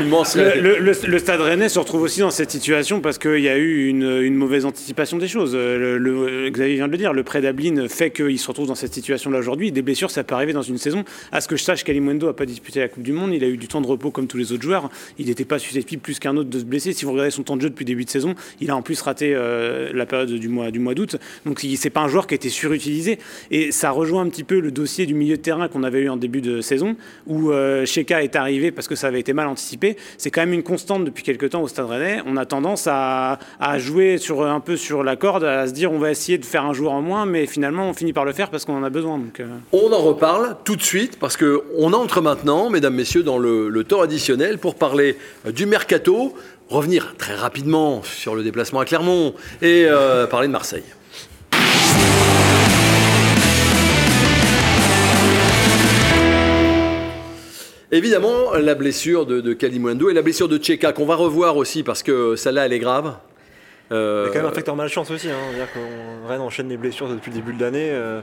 Speaker 3: le, le- le Stade Rennais se retrouve aussi dans cette situation parce qu'il y a eu une, une mauvaise anticipation des choses. Euh, le- Xavier vient de le dire, le prêt d'Ablin fait qu'il se retrouve dans cette situation-là aujourd'hui. Des blessures, ça peut arriver dans une saison. À ce que je sache, Kalimundo n'a pas disputé la Coupe du Monde. Il a eu du temps de repos comme tous les autres joueurs. Il n'était pas susceptible plus qu'un autre de se blesser. Si vous regardez son temps de jeu depuis début de saison, il a en plus raté euh, la période du mois, d'août. Donc c'est pas un joueur qui a été surutilisé. Et ça rejoint un petit peu le dossier du milieu de terrain qu'on avait eu en début de saison, où euh, est arrivé parce que ça avait été mal anticipé. C'est quand même une constante depuis quelques temps au Stade Rennais. On a tendance à, jouer sur, un peu sur la corde, à se dire on va essayer de faire un joueur en moins, mais finalement on finit par le faire parce qu'on en a besoin. Euh,
Speaker 1: On en reparle tout de suite parce que on entre maintenant, mesdames, messieurs, dans le, le temps additionnel pour parler euh, du mercato, revenir très rapidement sur le déplacement à Clermont et euh, parler de Marseille. Évidemment, la blessure de, de et la blessure de Tcheka qu'on va revoir aussi parce que celle-là, elle est grave. Euh,
Speaker 5: Il y a quand même un facteur malchance aussi. Hein. Qu'on Rennes enchaîne les blessures depuis le début de l'année. Euh,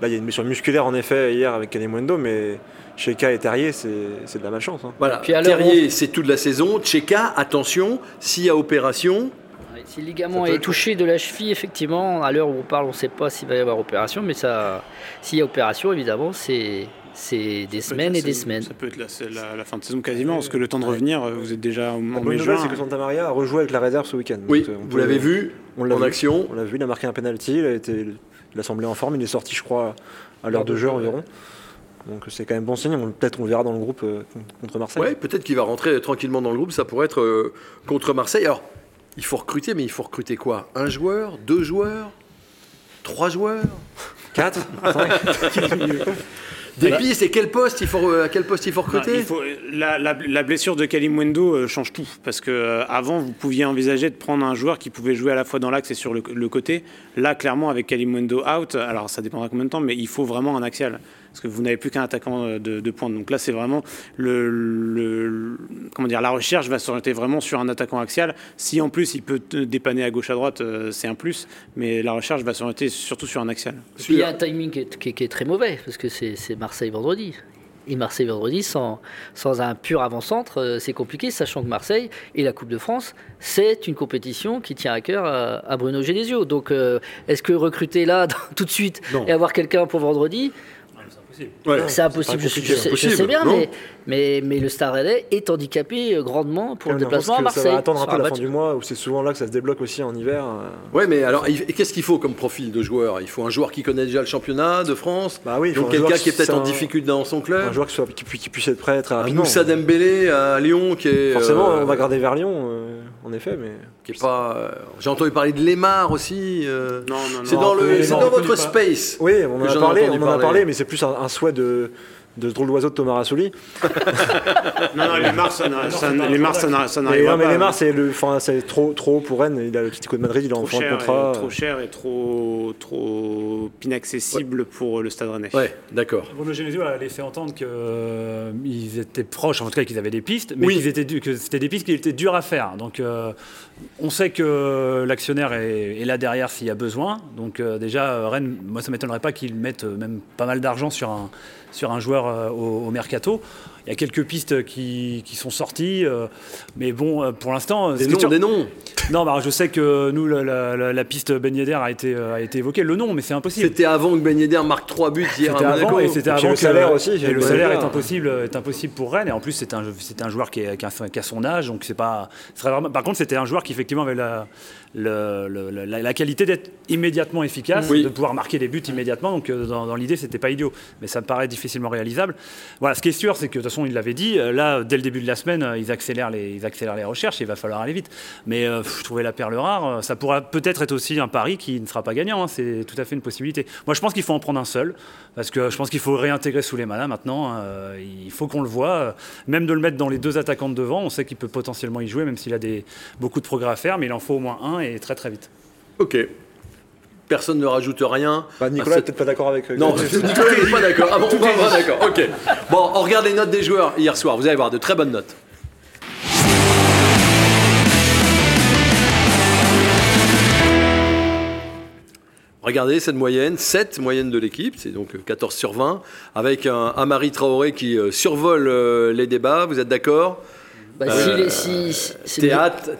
Speaker 5: là, il y a une blessure musculaire en effet hier avec Kanemwendo, mais chez K et Terrier, c'est de la malchance. hein.
Speaker 1: Voilà,
Speaker 4: Puis
Speaker 1: Terrier, c'est toute la saison. Tcheka, attention, s'il y a opération,
Speaker 4: Ouais, Si le ligament est touché de la cheville, effectivement, à l'heure où on parle, on ne sait pas s'il va y avoir opération, mais ça, s'il y a opération, évidemment, c'est c'est des
Speaker 3: ça
Speaker 4: semaines et des semaines.
Speaker 3: Ça peut être la, la- la fin de saison quasiment, parce que le temps de revenir, euh, vous êtes déjà en
Speaker 5: La bonne nouvelle, c'est que Santa Maria a rejoué avec la réserve ce week-end.
Speaker 1: oui,
Speaker 5: Donc, euh, on
Speaker 1: vous l'avez vu
Speaker 5: on l'a
Speaker 1: en
Speaker 5: vu.
Speaker 1: action.
Speaker 5: On l'a vu, il a marqué un penalty, il a, été, il a semblé en forme, il est sorti, je crois, à l'heure de jeu environ. Donc c'est quand même bon signe. On- Peut-être on le verra dans le groupe euh, contre Marseille.
Speaker 1: Ouais, peut-être qu'il va rentrer tranquillement dans le groupe. Ça pourrait être euh, contre Marseille. Alors, il faut recruter, mais il faut recruter quoi? Un joueur? Deux joueurs? Trois joueurs?
Speaker 5: 4
Speaker 1: Des pistes et quel poste il faut, à quel poste il faut
Speaker 3: Non,
Speaker 1: recruter
Speaker 3: il faut- la, la- la blessure de Kalimwendo euh, change tout parce que euh, avant vous pouviez envisager de prendre un joueur qui pouvait jouer à la fois dans l'axe et sur le, le côté. Là, clairement, avec Kalimwendo out, alors ça dépendra combien de temps, mais il faut vraiment un axial parce que vous n'avez plus qu'un attaquant euh, de, de pointe. Donc là, c'est vraiment le, le- le- comment dire, la recherche va s'orienter vraiment sur un attaquant axial. Si en plus il peut te dépanner à gauche à droite, euh, c'est un plus, mais la recherche va s'orienter surtout sur un axial.
Speaker 4: Et puis il y a un timing qui est, qui est- qui est très mauvais, parce que c'est c'est Marseille vendredi. Et Marseille vendredi, sans, sans un pur avant-centre, euh, c'est compliqué, sachant que Marseille et la Coupe de France, c'est une compétition qui tient à cœur à, à Bruno Genesio. Donc euh, est-ce que recruter là, tout de suite,
Speaker 1: Non.
Speaker 4: et avoir quelqu'un pour vendredi,
Speaker 1: Ouais.
Speaker 4: c'est impossible, je, je sais, je sais bien, mais, mais, mais le Rennais est handicapé euh, grandement pour le déplacement à Marseille.
Speaker 5: Ça va attendre un peu la
Speaker 4: match.
Speaker 5: fin du mois, où c'est souvent là que ça se débloque aussi en hiver. euh.
Speaker 1: Ouais, mais alors, qu'est-ce qu'il faut comme profil de joueur? Il faut un joueur qui connaît déjà le championnat de France?
Speaker 5: Bah oui, il faut
Speaker 1: donc
Speaker 5: un
Speaker 1: quelqu'un qui est peut-être en
Speaker 5: un-
Speaker 1: difficulté dans son club?
Speaker 5: Un joueur qui, soit, qui, pu- qui puisse être prêt très
Speaker 1: Un
Speaker 5: rapidement.
Speaker 1: Moussa Dembélé à Lyon qui est.
Speaker 5: Forcément,
Speaker 1: euh,
Speaker 5: on va garder vers Lyon, euh, en effet, mais
Speaker 1: qui est pas. euh, J'ai entendu parler de Lemar aussi. euh,
Speaker 3: Non, non,
Speaker 1: c'est
Speaker 3: non,
Speaker 1: dans, le, c'est dans votre space.
Speaker 5: oui, on en a parlé, on en a
Speaker 1: parler.
Speaker 5: parlé, mais c'est plus un, un souhait de, de ce drôle d'oiseau de Thomas Rassouli.
Speaker 3: Non, non, les Mars, ça n'a- ça n'a- les Mars,
Speaker 5: Mais mais
Speaker 3: pas.
Speaker 5: C'est le, enfin, c'est trop, trop haut pour Rennes. Il a le Atlético de Madrid, il est en fin de contrat.
Speaker 3: et, trop cher et trop, trop inaccessible pour le Stade Rennais.
Speaker 1: Ouais, d'accord.
Speaker 2: Bruno Genesio a laissé entendre qu'ils étaient proches, en tout cas qu'ils avaient des pistes, mais
Speaker 1: Oui.
Speaker 2: qu'ils étaient du- que c'était des pistes qui étaient dures à faire. Donc euh, on sait que l'actionnaire est, est là derrière s'il y a besoin. Donc euh, déjà, euh, Rennes, moi ça m'étonnerait pas qu'ils mettent euh, même pas mal d'argent sur un, sur un joueur euh, au, au mercato. Il y a quelques pistes qui, qui sont sorties, euh, mais bon, euh, pour l'instant...
Speaker 1: Des
Speaker 2: ce qui
Speaker 1: noms, des noms.
Speaker 2: Non, bah, je sais que nous, la, la- la- la piste Ben Yedder a été, euh, a été évoquée. Le nom, mais c'est impossible.
Speaker 1: C'était avant que Ben Yedder marque 3 buts hier
Speaker 2: C'était
Speaker 1: à
Speaker 2: avant,
Speaker 1: Monaco.
Speaker 2: et c'était avant
Speaker 5: le
Speaker 2: que-
Speaker 5: salaire aussi,
Speaker 2: Et le salaire est impossible, est impossible pour Rennes. Et en plus, c'est un, c'est un joueur qui, est- qui a, qui a son âge, donc c'est pas. ce serait vraiment- par contre, c'était un joueur qui effectivement avait la, le- le- la, la qualité d'être immédiatement efficace,
Speaker 1: Oui.
Speaker 2: de pouvoir marquer des buts immédiatement. Donc euh, dans, dans l'idée, c'était pas idiot, mais ça me paraît difficilement réalisable. Voilà, ce qui est sûr, c'est que de toute façon, il l'avait dit. euh, Là, dès le début de la semaine, euh, ils accélèrent les, recherches. Il va falloir aller vite. Mais euh, trouver la perle rare, ça pourra peut-être être aussi un pari qui ne sera pas gagnant. hein. C'est tout à fait une possibilité. Moi, je pense qu'il faut en prendre un seul, parce que je pense qu'il faut réintégrer malins maintenant. il faut qu'on le voit, même de le mettre dans les deux attaquants de devant. On sait qu'il peut potentiellement y jouer, même s'il a beaucoup de progrès à faire, mais il en faut au moins un et très très vite.
Speaker 1: Ok. Personne ne rajoute rien.
Speaker 5: Bah, Nicolas
Speaker 1: à
Speaker 5: est peut-être pas d'accord avec. euh,
Speaker 1: Non. Nicolas n'est pas d'accord. Ah bon, on va d'accord. Ok. Bon, on regarde les notes des joueurs hier soir. Vous allez voir de très bonnes notes. Regardez cette moyenne, 7 moyenne de l'équipe, c'est donc euh, 14 sur 20, avec un Amari Traoré qui euh, survole euh, les débats, vous êtes d'accord?
Speaker 4: Bah,
Speaker 1: Euh,
Speaker 4: si les- si- si- c'est les-
Speaker 1: Théâtre,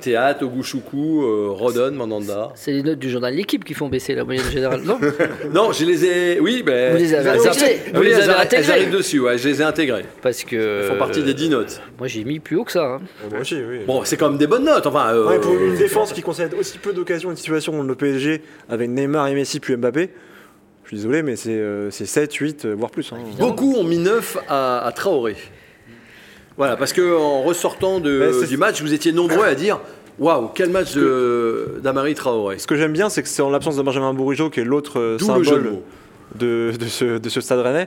Speaker 1: euh, Rodon, Mandanda.
Speaker 4: C'est les notes du journal L'équipe qui font baisser la moyenne générale, non
Speaker 1: Non, je les ai. Oui, ben.
Speaker 4: Vous les avez intégrées. Vous les avez
Speaker 1: arri- elles
Speaker 4: intégrées.
Speaker 1: arrivent dessus, ouais, je les ai intégrées.
Speaker 4: Parce que.
Speaker 1: Elles font partie des 10 notes.
Speaker 4: Moi j'ai mis plus haut que ça. hein.
Speaker 5: Moi aussi, oui.
Speaker 1: Bon, c'est quand même des bonnes notes. Enfin, euh,
Speaker 5: Ouais, pour une défense qui concède aussi peu d'occasions et de situations contre le PSG avec Neymar et Messi puis Mbappé, je suis désolé, mais c'est euh, c'est 7, 8, euh, voire plus. hein.
Speaker 1: beaucoup ont mis 9 à, à Traoré. Voilà, parce que en ressortant de- du match, vous étiez nombreux à dire Waouh, quel match de- d'Amari Traoré.
Speaker 5: Ce que j'aime bien, c'est que c'est en l'absence de Benjamin Bourigeau, qui est l'autre symbole de, de ce, de ce stade rennais,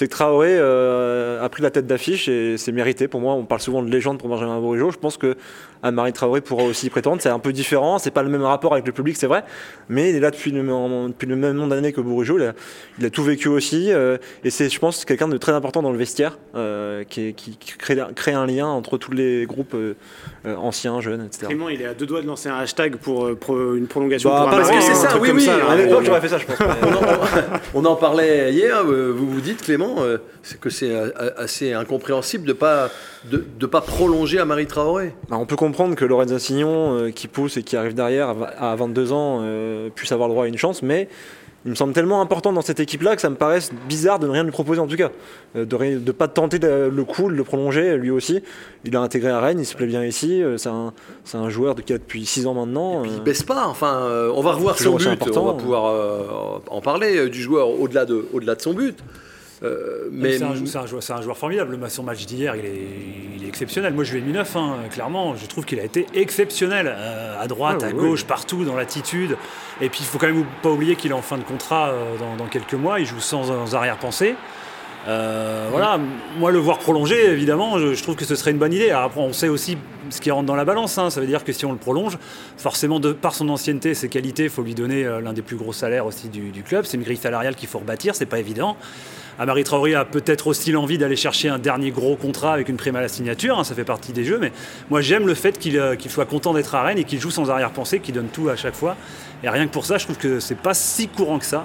Speaker 5: c'est que Traoré euh, a pris la tête d'affiche et c'est mérité. Pour moi, on parle souvent de légende pour Benjamin Bourigeau. Je pense que Anne-Marie Traoré pourra aussi y prétendre. C'est un peu différent, c'est pas le même rapport avec le public, c'est vrai, mais il est là depuis le, depuis le même nombre d'années que Bourigeau. Il a, il a tout vécu aussi euh, et c'est, je pense, quelqu'un de très important dans le vestiaire euh, qui, crée, crée un lien entre tous les groupes anciens, jeunes, etc.
Speaker 3: Clément, il est à deux doigts de lancer un hashtag pour, une prolongation.
Speaker 5: Bah,
Speaker 3: pour
Speaker 5: loin,
Speaker 3: match,
Speaker 5: c'est ça,
Speaker 1: oui, oui,
Speaker 3: ça,
Speaker 1: à
Speaker 5: l'époque,
Speaker 1: on-
Speaker 5: j'aurais fait ça, je pense.
Speaker 1: on, en, on en parlait hier, vous vous dites Clément, euh, c'est que c'est euh, assez incompréhensible de pas de, de pas prolonger Amari Traoré.
Speaker 5: Bah, on peut comprendre que Lorenzo Assignon, euh, qui pousse et qui arrive derrière à 22 ans, euh, puisse avoir le droit à une chance, mais il me semble tellement important dans cette équipe-là que ça me paraît bizarre de ne rien lui proposer en tout cas. Euh, de ne pas tenter de- le coup, de le prolonger lui aussi. Il a intégré à Rennes, il se plaît bien ici. euh, c'est un, un joueur de, qui a depuis 6 ans maintenant.
Speaker 1: Il
Speaker 5: euh,
Speaker 1: baisse pas. Enfin, euh, on va revoir son but. On va pouvoir euh, en parler euh, du joueur au-delà de, au-delà de son but. Euh, mais
Speaker 2: c'est un, joueur, c'est un joueur formidable. Le- Son match d'hier, il est, il est exceptionnel. Moi, je lui ai mis 9, hein, clairement. Je trouve qu'il a été exceptionnel. euh, à droite,
Speaker 5: Ah,
Speaker 2: à
Speaker 5: oui.
Speaker 2: gauche, partout, dans l'attitude. Et puis, il faut quand même pas oublier qu'il est en fin de contrat euh, dans, dans quelques mois. Il joue sans, sans arrière-pensée. Euh, voilà, moi le voir prolonger, évidemment, je, trouve que ce serait une bonne idée. Après, on sait aussi ce qui rentre dans la balance. hein. Ça veut dire que si on le prolonge, forcément, par son ancienneté, ses qualités, il faut lui donner euh, l'un des plus gros salaires aussi du, club. C'est une grille salariale qu'il faut rebâtir, c'est pas évident. Amari Traoré a peut-être aussi l'envie d'aller chercher un dernier gros contrat avec une prime à la signature, hein, ça fait partie des jeux, mais moi j'aime le fait qu'il euh, qu'il soit content d'être à Rennes et qu'il joue sans arrière-pensée, qu'il donne tout à chaque fois. Et rien que pour ça, je trouve que c'est pas si courant que ça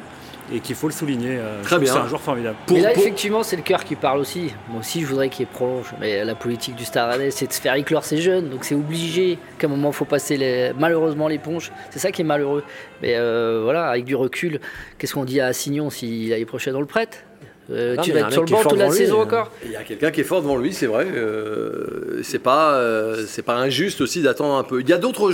Speaker 2: et qu'il faut le souligner. euh,
Speaker 1: Très bien.
Speaker 2: C'est un joueur formidable.
Speaker 1: pour,
Speaker 4: mais là,
Speaker 1: pour-
Speaker 4: effectivement, c'est le cœur qui parle aussi. Moi aussi, je voudrais qu'il prolonge. Mais la politique du Stade Rennais, c'est de se faire éclore ses jeunes. Donc c'est obligé qu'à un moment, il faut passer les... malheureusement l'éponge. C'est ça qui est malheureux. Mais euh, voilà, avec du recul, qu'est-ce qu'on dit à Assignon si l'année prochaine on le prête Euh,
Speaker 5: Non,
Speaker 4: Tu
Speaker 5: mais il y
Speaker 4: vas
Speaker 5: a
Speaker 4: être sur le banc toute la
Speaker 5: lui,
Speaker 4: saison
Speaker 5: euh.
Speaker 4: encore
Speaker 1: il y a quelqu'un qui est fort devant lui, c'est vrai. euh, c'est pas, euh, c'est pas injuste aussi d'attendre un peu. Il y a d'autres,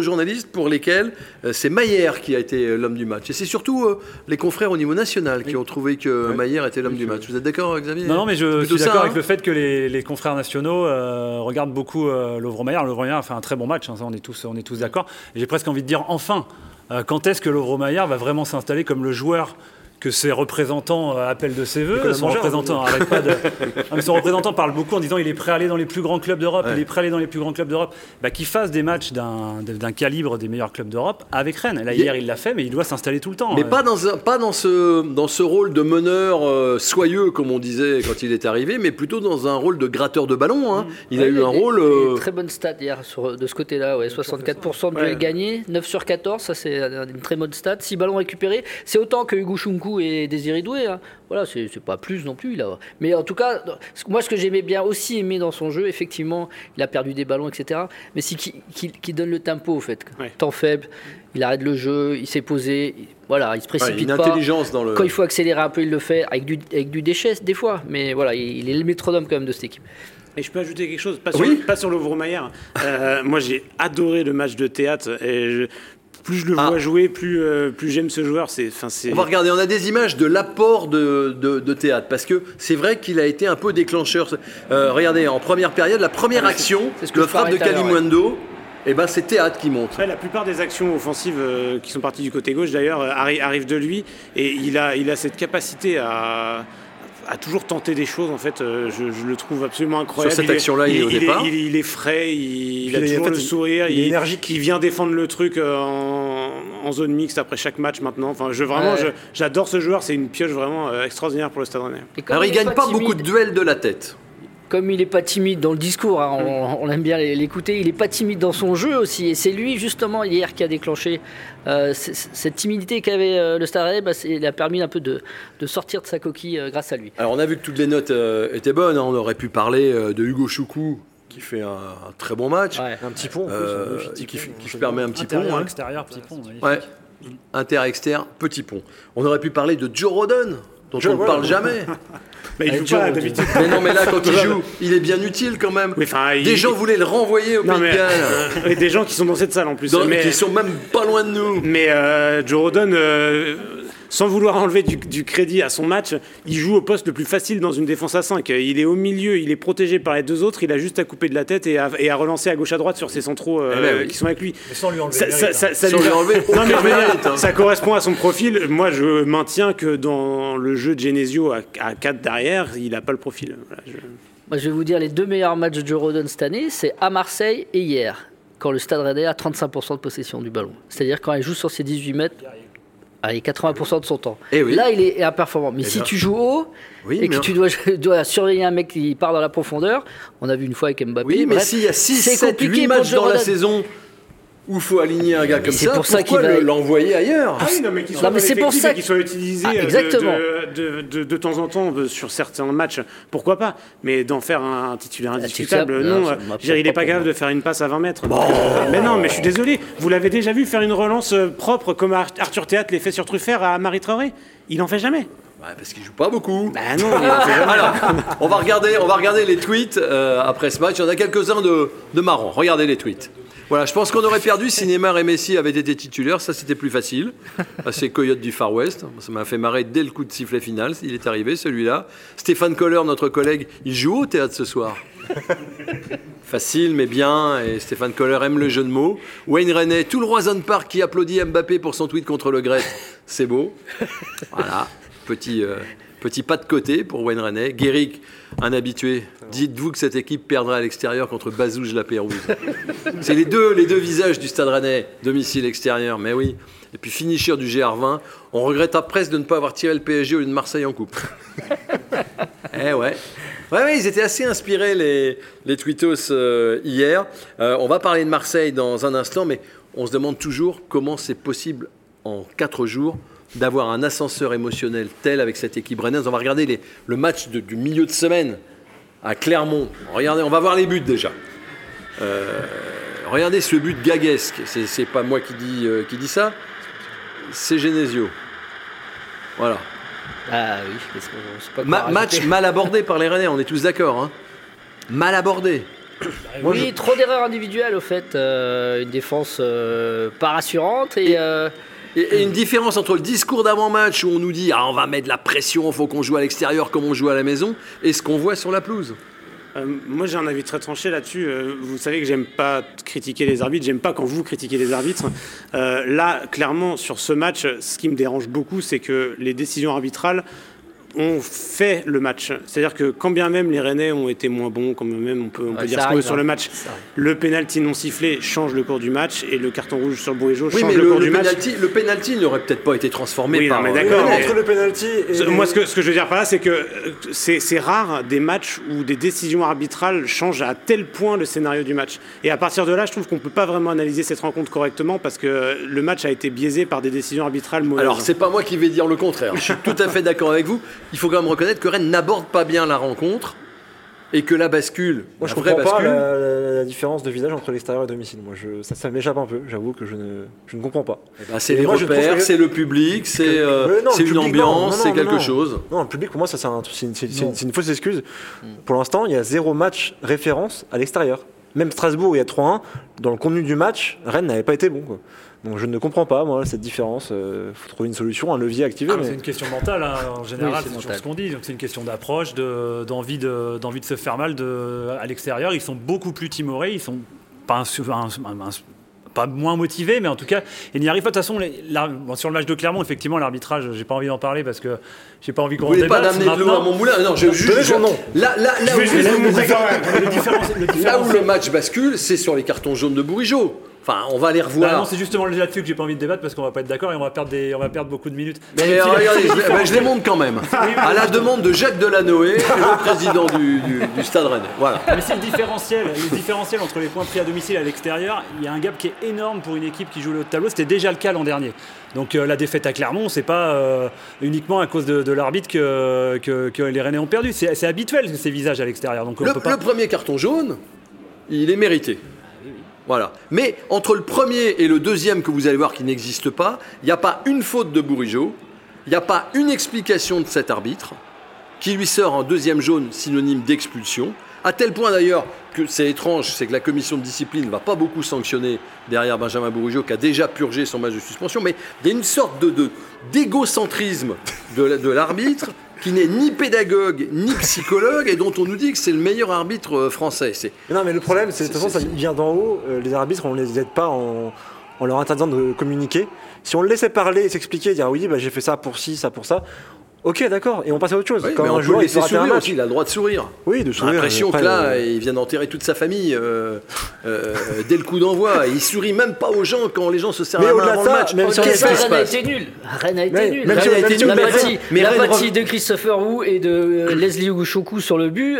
Speaker 1: journalistes pour lesquels euh, c'est Maillère qui a été l'homme du match. Et c'est surtout euh, les confrères au niveau national qui ont trouvé que. Maillère était l'homme du match. Vous êtes d'accord, Xavier?
Speaker 2: Non, non, mais je suis d'accord avec
Speaker 1: hein
Speaker 2: le fait que les, les confrères nationaux euh, regardent beaucoup euh, Lovre-Maillard. Lovre-Maillard a fait un très bon match, hein, ça, on est tous, on est tous d'accord. J'ai presque envie de dire enfin, euh, quand est-ce que Lovre-Maillard va vraiment s'installer comme le joueur que ses représentants euh, appellent de ses voeux Son représentant, arrête pas de- mais son représentant parle beaucoup en disant il est prêt à aller dans les plus grands clubs d'Europe, il est prêt à aller dans les plus grands clubs d'Europe. Bah, qu'il fasse des matchs d'un d'un calibre des meilleurs clubs d'Europe avec Rennes. Là, hier, il l'a fait, mais il doit s'installer tout le temps.
Speaker 1: Mais
Speaker 2: Euh,
Speaker 1: pas dans, un- pas dans ce, dans ce rôle de meneur euh, soyeux, comme on disait quand il est arrivé, mais plutôt dans un rôle de gratteur de ballon. hein. Il a eu un
Speaker 4: des-
Speaker 1: rôle. euh,
Speaker 4: Très bonne stat hier sur, de ce côté-là. Ouais. 64% de duels
Speaker 3: Ouais.
Speaker 4: gagnés, 9 sur 14, ça c'est une très bonne stat. 6 ballons récupérés, c'est autant que Hugo Chunku et Désiré Doué. hein. Voilà, c'est pas plus non plus. Là. Mais en tout cas, moi ce que j'aimais bien aussi aimer dans son jeu, effectivement, il a perdu des ballons, etc. Mais c'est qu'il donne le tempo, au fait.
Speaker 3: Ouais.
Speaker 4: Temps faible, il arrête le jeu, il s'est posé. il- Voilà, il se
Speaker 1: ouais,
Speaker 4: précipite
Speaker 1: une
Speaker 4: pas.
Speaker 1: intelligence dans le.
Speaker 4: Quand il faut accélérer un peu, il le fait avec du, avec du déchet des fois. Mais voilà, il, il est le métronome quand même de cette équipe.
Speaker 3: Et je peux ajouter quelque chose, pas sur,
Speaker 1: Oui.
Speaker 3: pas sur. Euh, moi, j'ai adoré le match de théâtre. Et je- plus je le
Speaker 1: Ah.
Speaker 3: vois jouer, plus, euh, plus j'aime ce joueur. C'est, enfin, c'est...
Speaker 1: On va regarder, on a des images de l'apport de, de- de théâtre, parce que c'est vrai qu'il a été un peu déclencheur. Euh, regardez, en première période, la première
Speaker 4: Ah,
Speaker 1: action,
Speaker 4: c'est- c'est ce que
Speaker 1: le frappe de Kalimundo, et ben c'est théâtre qui monte.
Speaker 3: La plupart des actions offensives euh, qui sont parties du côté gauche, d'ailleurs, arri- arrivent de lui. Et il a, il a cette capacité à, à toujours tenter des choses. En fait, euh, je, je le trouve absolument incroyable.
Speaker 1: Sur cette
Speaker 3: Il est-
Speaker 1: action-là, il est au départ.
Speaker 3: il, il est frais, il,
Speaker 5: Puis
Speaker 3: a toujours
Speaker 5: en fait,
Speaker 3: le sourire.
Speaker 5: il est énergique.
Speaker 3: Il vient défendre le truc euh, en, en zone mixte après chaque match maintenant. Enfin, je, vraiment,
Speaker 4: Ouais.
Speaker 3: je- j'adore ce joueur. C'est une pioche vraiment euh, extraordinaire pour le Stade Rennais.
Speaker 1: Alors, il gagne pas beaucoup de duels de la tête.
Speaker 4: Comme il n'est pas timide dans le discours, hein, on, on aime bien l'écouter, il n'est pas timide dans son jeu aussi. Et c'est lui, justement, hier, qui a déclenché euh, cette timidité qu'avait euh, le Rennais. Bah, il a permis un peu de, de sortir de sa coquille euh, grâce à lui.
Speaker 1: Alors, on a vu que toutes les notes euh, étaient bonnes. hein. On aurait pu parler euh, de Hugo Choukou, qui fait un, un très bon match.
Speaker 4: Ouais.
Speaker 5: Un petit pont. en plus,
Speaker 1: Euh,
Speaker 5: un petit
Speaker 1: qui,
Speaker 5: pont,
Speaker 1: permet un petit pont.
Speaker 2: Intérieur,
Speaker 1: hein.
Speaker 2: extérieur, petit pont.
Speaker 1: Ouais. Inter-externe, petit pont. On aurait pu parler de Joe Rodon, dont
Speaker 5: Joe
Speaker 1: on ne parle jamais.
Speaker 3: Bah, il joue pas d'habitude.
Speaker 1: mais non, mais là, quand il joue, il est bien utile quand même.
Speaker 3: Oui, enfin, il-
Speaker 1: Des gens voulaient le renvoyer au
Speaker 3: Non,
Speaker 1: Pays de
Speaker 3: mais,
Speaker 1: Galles.
Speaker 3: et des gens qui sont dans cette salle en plus.
Speaker 1: Dans-
Speaker 3: mais,
Speaker 1: Qui sont même pas loin de nous.
Speaker 3: mais, euh, Joe Rodon, euh, sans vouloir enlever du, du crédit à son match, il joue au poste le plus facile dans une défense à 5. Il est au milieu, il est protégé par les deux autres, il a juste à couper de la tête et à, et à relancer à gauche à droite sur ses centraux euh,
Speaker 1: Eh ben oui.
Speaker 3: qui sont avec lui.
Speaker 2: Mais sans lui enlever
Speaker 3: Ça,
Speaker 2: mérite,
Speaker 3: ça-
Speaker 2: hein.
Speaker 3: ça
Speaker 1: Sans
Speaker 3: lui
Speaker 1: enlever
Speaker 3: Non, mais
Speaker 1: mérite, hein.
Speaker 3: ça correspond à son profil. Moi, je maintiens que dans le jeu de Genesio à, à 4 derrière, il n'a pas le profil. Voilà, je-
Speaker 4: Moi, je vais vous dire les deux meilleurs matchs de Rodon cette année, c'est à Marseille et hier, quand le Stade Rennais a 35% de possession du ballon. C'est-à-dire quand il joue sur ses 18 mètres, allez, 80% de son temps.
Speaker 1: Eh oui.
Speaker 4: Là, il est imperformant. Mais
Speaker 1: Eh
Speaker 4: si
Speaker 1: bien.
Speaker 4: tu joues haut
Speaker 1: Oui,
Speaker 4: et que tu dois, dois surveiller un mec qui part dans la profondeur, on a vu une fois avec Mbappé.
Speaker 1: Oui, mais s'il y a 6,
Speaker 4: c'est
Speaker 1: 7,
Speaker 4: compliqué
Speaker 1: 8
Speaker 4: pour
Speaker 1: matchs dans la saison où il faut aligner un gars comme
Speaker 4: c'est
Speaker 1: ça,
Speaker 4: pour ça
Speaker 1: pourquoi
Speaker 4: qu'il va-
Speaker 1: le- l'envoyer ailleurs
Speaker 3: Ah oui, non, mais qu'il
Speaker 4: Non,
Speaker 3: soit
Speaker 4: mais c'est pour ça
Speaker 3: qu'il soit utilisé
Speaker 4: Ah,
Speaker 3: euh, de-
Speaker 4: exactement.
Speaker 3: De, de, de- de temps en temps sur certains matchs, pourquoi pas Mais d'en faire un titulaire indiscutable, non.
Speaker 4: non, ça
Speaker 3: euh,
Speaker 4: m'a
Speaker 3: je veux dire, il n'est pas capable de faire une passe à 20 mètres. Euh, mais non, mais je suis désolé. Vous l'avez déjà vu faire une relance euh, propre comme Ar- Arthur Théâtre fait sur Truffert à Marie Traoré Il en fait jamais.
Speaker 1: Ouais, Parce qu'il joue pas beaucoup.
Speaker 3: Bah non.
Speaker 1: Alors, on va regarder, on va regarder les tweets euh, après ce match. Il y en a quelques-uns de, de marrants. Regardez les tweets. Voilà, je pense qu'on aurait perdu si Neymar et Messi avaient été titulaires. Ça, c'était plus facile. Ah, C'est Coyote du Far West. Ça m'a fait marrer dès le coup de sifflet final. Il est arrivé, celui-là. Stéphane Coller, notre collègue, il joue au théâtre ce soir. Facile, mais bien. Et Stéphane Coller aime le jeu de mots. Wayne René, tout le Roison Park qui applaudit Mbappé pour son tweet contre le Grec. C'est beau. Voilà. Petit, euh, petit pas de côté pour Wayne René. Guéric, un habitué. Dites-vous que cette équipe perdra à l'extérieur contre Bazouge la Pérouse. C'est les deux, les deux visages du Stade Rennais, domicile extérieur, mais oui. Et puis finisher du GR20. On regrette presque de ne pas avoir tiré le PSG au lieu de Marseille en coupe. eh ouais. Ouais, ouais, ils étaient assez inspirés, les, les tweetos, euh, hier. Euh, on va parler de Marseille dans un instant, mais on se demande toujours comment c'est possible en quatre jours d'avoir un ascenseur émotionnel tel avec cette équipe rennaise. On va regarder les- le match de- du milieu de semaine à Clermont. Regardez, on va voir les buts déjà. Euh, regardez ce but gaguesque. C'est, c'est pas moi qui dis, euh, qui dis ça, c'est Genesio. Voilà.
Speaker 4: Ah oui, pas
Speaker 1: Ma- match mal abordé par les Rennais, on est tous d'accord. hein. Mal abordé.
Speaker 4: Oui, trop d'erreurs individuelles au fait. euh, une défense euh, pas rassurante et. euh,
Speaker 1: Et, une différence entre le discours d'avant-match où on nous dit ah, on va mettre de la pression, faut qu'on joue à l'extérieur comme on joue à la maison, et ce qu'on voit sur la pelouse.
Speaker 3: Euh, moi, j'ai un avis très tranché là-dessus. Euh, vous savez que j'aime pas critiquer les arbitres. J'aime pas quand vous critiquez les arbitres. Euh, là, clairement, sur ce match, ce qui me dérange beaucoup, c'est que les décisions arbitrales ont fait le match. C'est-à-dire que quand bien même les Rennais ont été moins bons, quand bien même on peut, on peut
Speaker 4: Ouais,
Speaker 3: dire ce qu'on veut sur
Speaker 4: hein.
Speaker 3: le match, le penalty non sifflé change le cours du match et le carton rouge sur Bourigeau
Speaker 1: Oui,
Speaker 3: change
Speaker 1: mais
Speaker 3: le,
Speaker 1: le,
Speaker 3: cours
Speaker 1: le
Speaker 3: du match.
Speaker 1: penalty, le penalty n'aurait peut-être pas été transformé
Speaker 3: Oui, non,
Speaker 1: par.
Speaker 3: mais
Speaker 1: euh,
Speaker 3: d'accord,
Speaker 5: Entre le et.
Speaker 3: Ce- Moi, ce que, ce que je veux dire par là, c'est que euh, c'est c'est rare des matchs où des décisions arbitrales changent à tel point le scénario du match. Et à partir de là, je trouve qu'on peut pas vraiment analyser cette rencontre correctement parce que le match a été biaisé par des décisions arbitrales mauvaises.
Speaker 1: Alors, c'est pas moi qui vais dire le contraire. Je suis tout à fait d'accord avec vous. Il faut quand même reconnaître que Rennes n'aborde pas bien la rencontre et que la bascule,
Speaker 5: Moi, je
Speaker 1: la vraie
Speaker 5: comprends pas
Speaker 1: bascule,
Speaker 5: la, la- la différence de visage entre l'extérieur et domicile. Moi, je, ça, ça m'échappe un peu. J'avoue que je ne, je ne comprends pas.
Speaker 1: eh ben, c'est les
Speaker 5: moi, je
Speaker 1: repères,
Speaker 5: que-
Speaker 1: c'est le public, c'est euh,
Speaker 5: le
Speaker 1: une ambiance, c'est quelque
Speaker 5: non.
Speaker 1: chose.
Speaker 5: Non, le public, pour moi, ça, c'est un- c'est une, une- c'est une fausse excuse. Pour l'instant, il y a zéro match référence à l'extérieur. Même Strasbourg, il y a 3-1. Dans le contenu du match, Rennes n'avait pas été bon. quoi. Donc, je ne comprends pas, moi, cette différence. Il faut trouver une solution, un levier activé.
Speaker 2: Ah,
Speaker 5: mais-
Speaker 2: C'est une question mentale, hein, en général,
Speaker 4: Oui, c'est
Speaker 2: toujours ce qu'on dit. Donc c'est une question d'approche, de- d'envie de, d'envie de se faire mal de, à l'extérieur. Ils sont beaucoup plus timorés, ils sont pas, un- un- un- pas moins motivés, mais en tout cas, ils n'y arrivent pas. De toute façon, les- la- bon, sur le match de Clermont, effectivement, l'arbitrage, j'ai pas envie d'en parler parce que j'ai pas envie qu'on
Speaker 1: Vous voulez pas d'amener de l'eau à mon moulin Non, je juste.
Speaker 5: Son nom.
Speaker 1: Là, là, là, où,
Speaker 2: le
Speaker 1: match bascule, c'est sur les cartons jaunes de Bourigeau. Enfin, on va les
Speaker 2: Bah
Speaker 1: revoir.
Speaker 2: non, c'est justement là-dessus que j'ai pas envie de débattre parce qu'on va pas être d'accord et on va perdre, des, on va perdre beaucoup de minutes.
Speaker 1: Mais euh, regardez, je, les- bah, je les montre quand même. À la demande de Jacques Delanoë, le président du, du- du Stade Rennais. Voilà.
Speaker 2: Mais c'est le différentiel, le différentiel entre les points pris à domicile et à l'extérieur. Il y a un gap qui est énorme pour une équipe qui joue le haut de tableau. C'était déjà le cas l'an dernier. Donc euh, la défaite à Clermont, c'est pas euh, uniquement à cause de, de l'arbitre que, que- que les Rennais ont perdu. C'est c'est habituel ces visages à l'extérieur. Donc on
Speaker 1: Le,
Speaker 2: peut pas.
Speaker 1: le premier carton jaune, il est mérité. Voilà. Mais entre le premier et le deuxième que vous allez voir qui n'existe pas, il n'y a pas une faute de Bourigeau, il n'y a pas une explication de cet arbitre qui lui sort un deuxième jaune synonyme d'expulsion. À tel point d'ailleurs que c'est étrange, c'est que la commission de discipline ne va pas beaucoup sanctionner derrière Benjamin Bourigeau qui a déjà purgé son match de suspension, mais il y a une sorte d'égocentrisme de l'arbitre qui n'est ni pédagogue ni psychologue et dont on nous dit que c'est le meilleur arbitre euh, français.
Speaker 5: Mais non, mais le problème, c'est de toute façon, ça vient d'en haut. euh, les arbitres, on les aide pas en, en leur interdisant de communiquer. Si on le laissait parler et s'expliquer, dire oui, bah, j'ai fait ça pour ci, ça pour ça. Ok, d'accord, et on passe à autre chose.
Speaker 1: Oui,
Speaker 5: Quand
Speaker 1: mais
Speaker 5: un joueur il un
Speaker 1: sourire
Speaker 5: match.
Speaker 1: aussi, il a le droit de sourire.
Speaker 5: Oui, de
Speaker 1: J'ai
Speaker 5: sourire.
Speaker 1: l'impression que là,
Speaker 5: euh,
Speaker 1: il vient d'enterrer toute sa famille euh, euh, dès le coup d'envoi. Il sourit même pas aux gens quand les gens se serrent
Speaker 5: Mais
Speaker 1: la main
Speaker 5: au-delà
Speaker 1: avant
Speaker 5: de
Speaker 1: le
Speaker 5: ça,
Speaker 1: match.
Speaker 5: même
Speaker 1: Qu'est-ce
Speaker 4: ça, Rennes a été nul. Rennes a été
Speaker 5: Mais-
Speaker 4: nul.
Speaker 5: même si
Speaker 1: Rennes
Speaker 5: on-
Speaker 1: a
Speaker 5: même
Speaker 1: été
Speaker 5: si on-
Speaker 1: nul,
Speaker 4: la
Speaker 1: mais
Speaker 4: partie,
Speaker 1: Rennes- mais
Speaker 4: la
Speaker 1: Rennes
Speaker 4: partie
Speaker 1: rev-
Speaker 4: de Christopher Wu et de Leslie Ogouchoukou sur le but,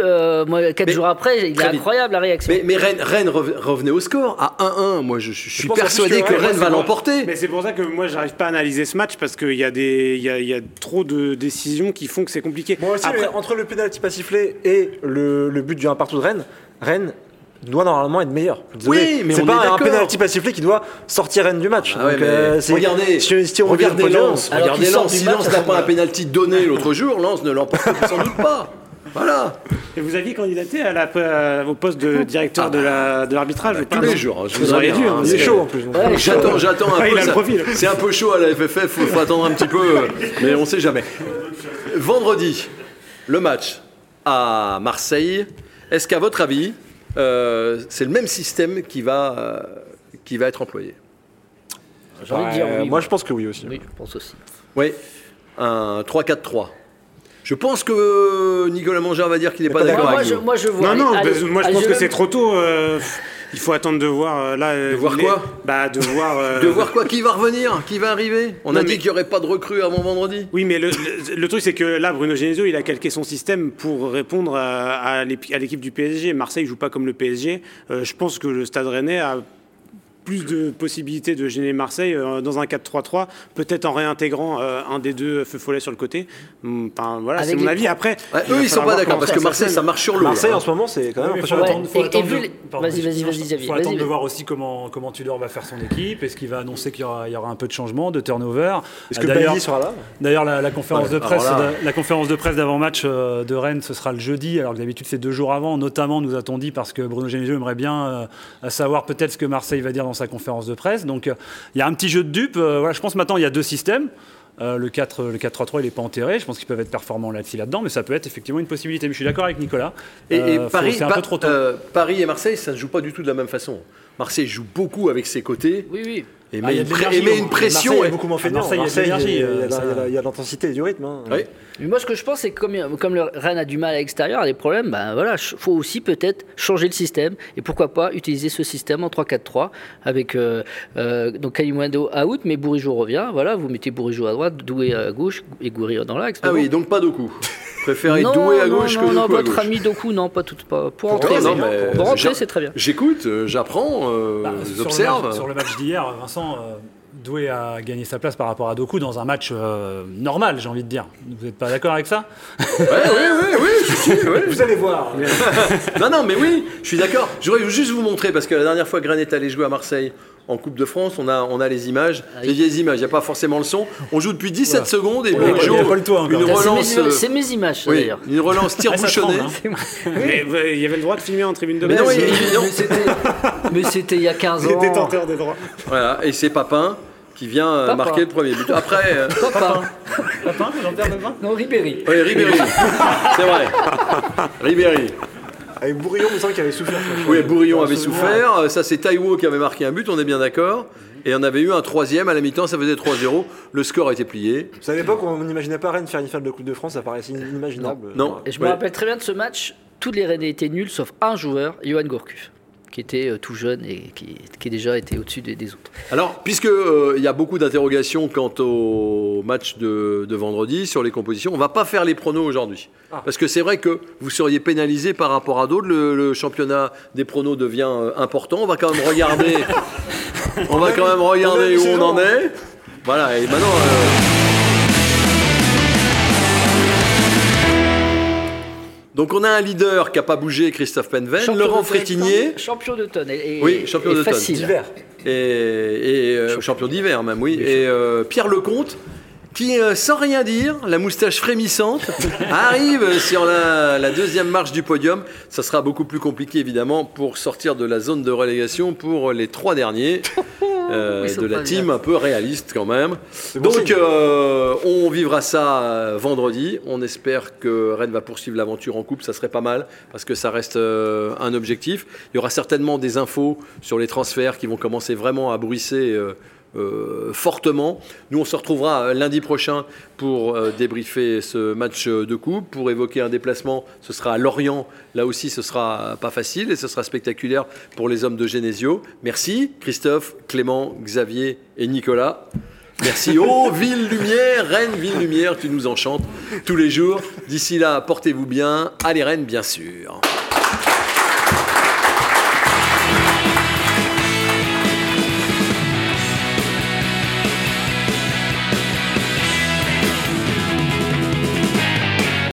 Speaker 4: moi, quatre
Speaker 1: Mais-
Speaker 4: jours après, il est incroyable la réaction.
Speaker 1: Mais, Rennes, Rennes rev- revenait au score à 1-1. Moi, je, suis persuadé
Speaker 5: que Rennes,
Speaker 1: va l'emporter.
Speaker 3: Mais c'est pour ça que moi, j'arrive pas à analyser ce match parce qu'il y a trop de décisions qui font que c'est compliqué.
Speaker 5: Moi aussi,
Speaker 3: Après-
Speaker 5: entre le pénalty pas sifflé et le, le but du 1 partout de Rennes, Rennes doit normalement être meilleur. Désolé.
Speaker 1: Oui, mais
Speaker 5: c'est pas
Speaker 1: est
Speaker 5: un pénalty pas sifflé qui doit sortir Rennes du match.
Speaker 1: Ah ouais,
Speaker 5: Donc,
Speaker 1: mais
Speaker 5: euh,
Speaker 1: regardez,
Speaker 5: si, si on
Speaker 1: regardez Lens,
Speaker 4: Alors
Speaker 1: regardez Lens. Si Lens n'a pas un
Speaker 4: mal.
Speaker 1: pénalty donné l'autre jour, Lens ne l'emporte sans doute pas. Voilà.
Speaker 3: Et vous aviez candidaté à la, au poste de directeur de la- de l'arbitrage ou pas,
Speaker 1: Tous les jours. hein, je
Speaker 3: Vous
Speaker 1: dis,
Speaker 3: dû,
Speaker 1: hein,
Speaker 3: hein,
Speaker 5: il
Speaker 1: c'est-
Speaker 5: est chaud en plus.
Speaker 4: Ouais,
Speaker 1: J'attends, j'attends un
Speaker 3: Ah,
Speaker 1: peu. C'est un peu chaud à la FFF, faut, faut attendre un petit peu, mais on sait jamais. Vendredi, le match à Marseille. Est-ce qu'à votre avis, euh, c'est le même système qui va, euh, qui va être employé?
Speaker 4: J'ai envie de dire oui.
Speaker 5: moi, je pense que oui aussi.
Speaker 4: Oui, je pense aussi.
Speaker 1: Oui, un 3-4-3. Je pense que Nicolas Mangin va dire qu'il n'est pas d'accord
Speaker 4: moi,
Speaker 1: avec
Speaker 4: moi, je vois.
Speaker 3: Non, non,
Speaker 4: allez,
Speaker 3: bah, moi je
Speaker 4: allez,
Speaker 3: pense que c'est trop tôt. euh, il faut attendre de voir euh, là. euh,
Speaker 1: De voir
Speaker 3: les-
Speaker 1: quoi?
Speaker 3: Bah de voir. euh,
Speaker 1: De voir quoi? Qui va revenir? Qui va arriver? On
Speaker 3: Non,
Speaker 1: a dit qu'il n'y aurait pas de recrue avant vendredi.
Speaker 3: Oui, mais le, le- le truc, c'est que là, Bruno Genesio, il a calqué son système pour répondre à, l'équipe du PSG. Marseille joue pas comme le PSG. Euh, je pense que le Stade Rennais a plus de possibilités de gêner Marseille euh, dans un 4-3-3, peut-être en réintégrant euh, un des deux feu follet sur le côté. Hum, Enfin, voilà, c'est mon avis. Après,
Speaker 1: Ouais, eux, ils sont pas d'accord parce que Marseille, ça marche sur l'eau.
Speaker 5: Marseille en ce moment, c'est quand même
Speaker 4: vas-y, vas-y, vas-y,
Speaker 2: faut attendre de voir aussi comment, comment Tudor va faire son équipe. Est-ce qu'il va annoncer qu'il y aura, il y aura un peu de changement, de turnover?
Speaker 5: Est-ce que
Speaker 2: D'ailleurs-
Speaker 5: Bailly sera là?
Speaker 2: D'ailleurs, la, la conférence
Speaker 1: Ouais,
Speaker 2: de presse,
Speaker 1: alors là-
Speaker 2: la conférence de presse d'avant-match euh, de Rennes, ce sera le jeudi, alors que d'habitude c'est deux jours avant. Notamment, nous a-t-on dit parce que Bruno Genesio aimerait bien euh, savoir peut-être ce que Marseille va dire dans sa conférence de presse. Donc, euh, il y a un petit jeu de dupes. Euh, voilà, je pense maintenant il y a deux systèmes. Euh, le 4, le 4-3-3, il n'est pas enterré. Je pense qu'ils peuvent être performants là-dessus, là-dedans, mais ça peut être effectivement une possibilité. Mais je suis d'accord avec Nicolas.
Speaker 1: Et, et
Speaker 2: Euh, faut-
Speaker 1: Paris,
Speaker 2: c'est un
Speaker 1: Pa-
Speaker 2: peu trop tôt.
Speaker 1: euh, Paris et Marseille, ça ne joue pas du tout de la même façon. Marseille joue beaucoup avec ses côtés
Speaker 4: Oui, oui.
Speaker 1: Et
Speaker 2: Ah,
Speaker 1: met,
Speaker 2: il y a
Speaker 1: une,
Speaker 2: de
Speaker 1: pré-
Speaker 2: l'énergie,
Speaker 1: et met une
Speaker 2: à
Speaker 1: pression.
Speaker 5: Marseille
Speaker 1: et-
Speaker 5: est beaucoup moins fainéant.
Speaker 2: Marseille, il y a de
Speaker 5: Marseille,
Speaker 2: l'énergie,
Speaker 5: il y a-
Speaker 2: euh,
Speaker 5: de l'intensité et du rythme. hein.
Speaker 1: Oui.
Speaker 4: Mais moi, ce que je pense, c'est que comme, comme le Rennes a du mal à l'extérieur, a des problèmes, ben voilà, il faut aussi peut-être changer le système. Et pourquoi pas utiliser ce système en 3-4-3 avec euh, euh, donc Kalimundo out, mais Bourigeau revient. Voilà, vous mettez Bourigeau à droite, Doué à gauche et Goury dans l'axe.
Speaker 1: Ah oui, donc pas Doku. Préférez
Speaker 4: non,
Speaker 1: Doué à
Speaker 4: non,
Speaker 1: gauche
Speaker 4: non,
Speaker 1: que
Speaker 4: non,
Speaker 1: Doku
Speaker 4: votre
Speaker 1: gauche.
Speaker 4: ami Doku, non, pas tout, pas pour entrer.
Speaker 1: non,
Speaker 4: mais-
Speaker 1: mais
Speaker 4: pour c'est très bien.
Speaker 1: J'écoute, euh, j'apprends, euh,
Speaker 2: Bah, sur, le
Speaker 1: j'observe.
Speaker 2: match, sur le match d'hier, Vincent euh, Doué a gagné sa place par rapport à Doku dans un match euh, normal, j'ai envie de dire. Vous n'êtes pas d'accord avec ça?
Speaker 1: Oui, oui, oui, oui.
Speaker 5: Vous allez voir.
Speaker 1: Non, non, mais oui, je suis d'accord. Je voudrais juste vous montrer, parce que la dernière fois que est allé jouer à Marseille en Coupe de France, on a, on a les images, les vieilles images, il n'y a pas forcément le son. On joue depuis 17 secondes et
Speaker 2: Ouais, il pas le toit
Speaker 1: une
Speaker 4: Tiens, c'est
Speaker 1: relance,
Speaker 4: mes-
Speaker 1: euh,
Speaker 4: C'est mes images, ça,
Speaker 1: oui,
Speaker 4: d'ailleurs.
Speaker 1: une relance tir
Speaker 2: Ah, ça
Speaker 1: bouchonné.
Speaker 2: tremble, hein.
Speaker 3: Mais, il y avait le droit de filmer en tribune de
Speaker 1: Mais non,
Speaker 3: presse.
Speaker 1: il- il- non.
Speaker 4: Mais c'était- il y a 15
Speaker 3: Les
Speaker 4: ans.
Speaker 3: détenteurs des droits.
Speaker 1: Voilà, et c'est Papin qui vient euh,
Speaker 4: Papa.
Speaker 1: marquer le premier but. Après, euh,
Speaker 4: Papa.
Speaker 2: Papin, Jean-Pierre Papin
Speaker 4: Non, Ribéry.
Speaker 1: oui, Ribéry, c'est vrai. Ribéry.
Speaker 5: Avec Bourillon, il me semble qu'il avait souffert.
Speaker 1: Oui, Bourillon avait souffert. Euh, Ça, c'est Taïwo qui avait marqué un but, on est bien d'accord. Et on avait eu un troisième à la mi-temps, ça faisait 3-0. Le score a été plié.
Speaker 5: C'est à l'époque où on n'imaginait pas Rennes faire une finale de Coupe de France, ça paraissait inimaginable.
Speaker 1: Non.
Speaker 4: Et je me
Speaker 1: Ouais.
Speaker 4: rappelle très bien de ce match. Tous les Rennais étaient nuls, sauf un joueur, Johan Gourcuff, qui était euh, tout jeune et qui, qui déjà était au-dessus des, des autres.
Speaker 1: Alors, puisque euh, il y a beaucoup d'interrogations quant au match de, de vendredi sur les compositions, on va pas faire les pronos aujourd'hui. Parce que c'est vrai que vous seriez pénalisé par rapport à d'autres. Le, le championnat des pronos devient euh, important. On va quand même regarder. on va quand même regarder où on en est. Voilà. Et maintenant. euh, Donc on a un leader qui n'a pas bougé, Christophe Penven,
Speaker 4: Champion
Speaker 1: Laurent Frétinier,
Speaker 4: Champion d'automne. Et, et-
Speaker 1: Oui, champion d'automne.
Speaker 4: Facile.
Speaker 5: D'hiver.
Speaker 1: et, et, euh, champion d'hiver même, oui. Et euh, Pierre Lecomte, qui, euh, sans rien dire, la moustache frémissante, arrive sur la, la deuxième marche du podium. Ça sera beaucoup plus compliqué, évidemment, pour sortir de la zone de relégation pour les trois derniers. euh, de la team un peu réaliste quand même. Donc euh, on vivra ça euh, vendredi. On espère que Rennes va poursuivre l'aventure en coupe. Ça serait pas mal parce que ça reste euh, un objectif. Il y aura certainement des infos sur les transferts qui vont commencer vraiment à bruisser. Euh, fortement. Nous, on se retrouvera euh, lundi prochain pour euh, débriefer ce match de coupe, pour évoquer un déplacement. Ce sera à Lorient. Là aussi, ce sera pas facile et ce sera spectaculaire pour les hommes de Genesio. Merci, Christophe, Clément, Xavier et Nicolas. Merci. Oh, Ville Lumière, Rennes, Ville Lumière, tu nous enchantes tous les jours. D'ici là, portez-vous bien. Allez, Rennes, bien sûr.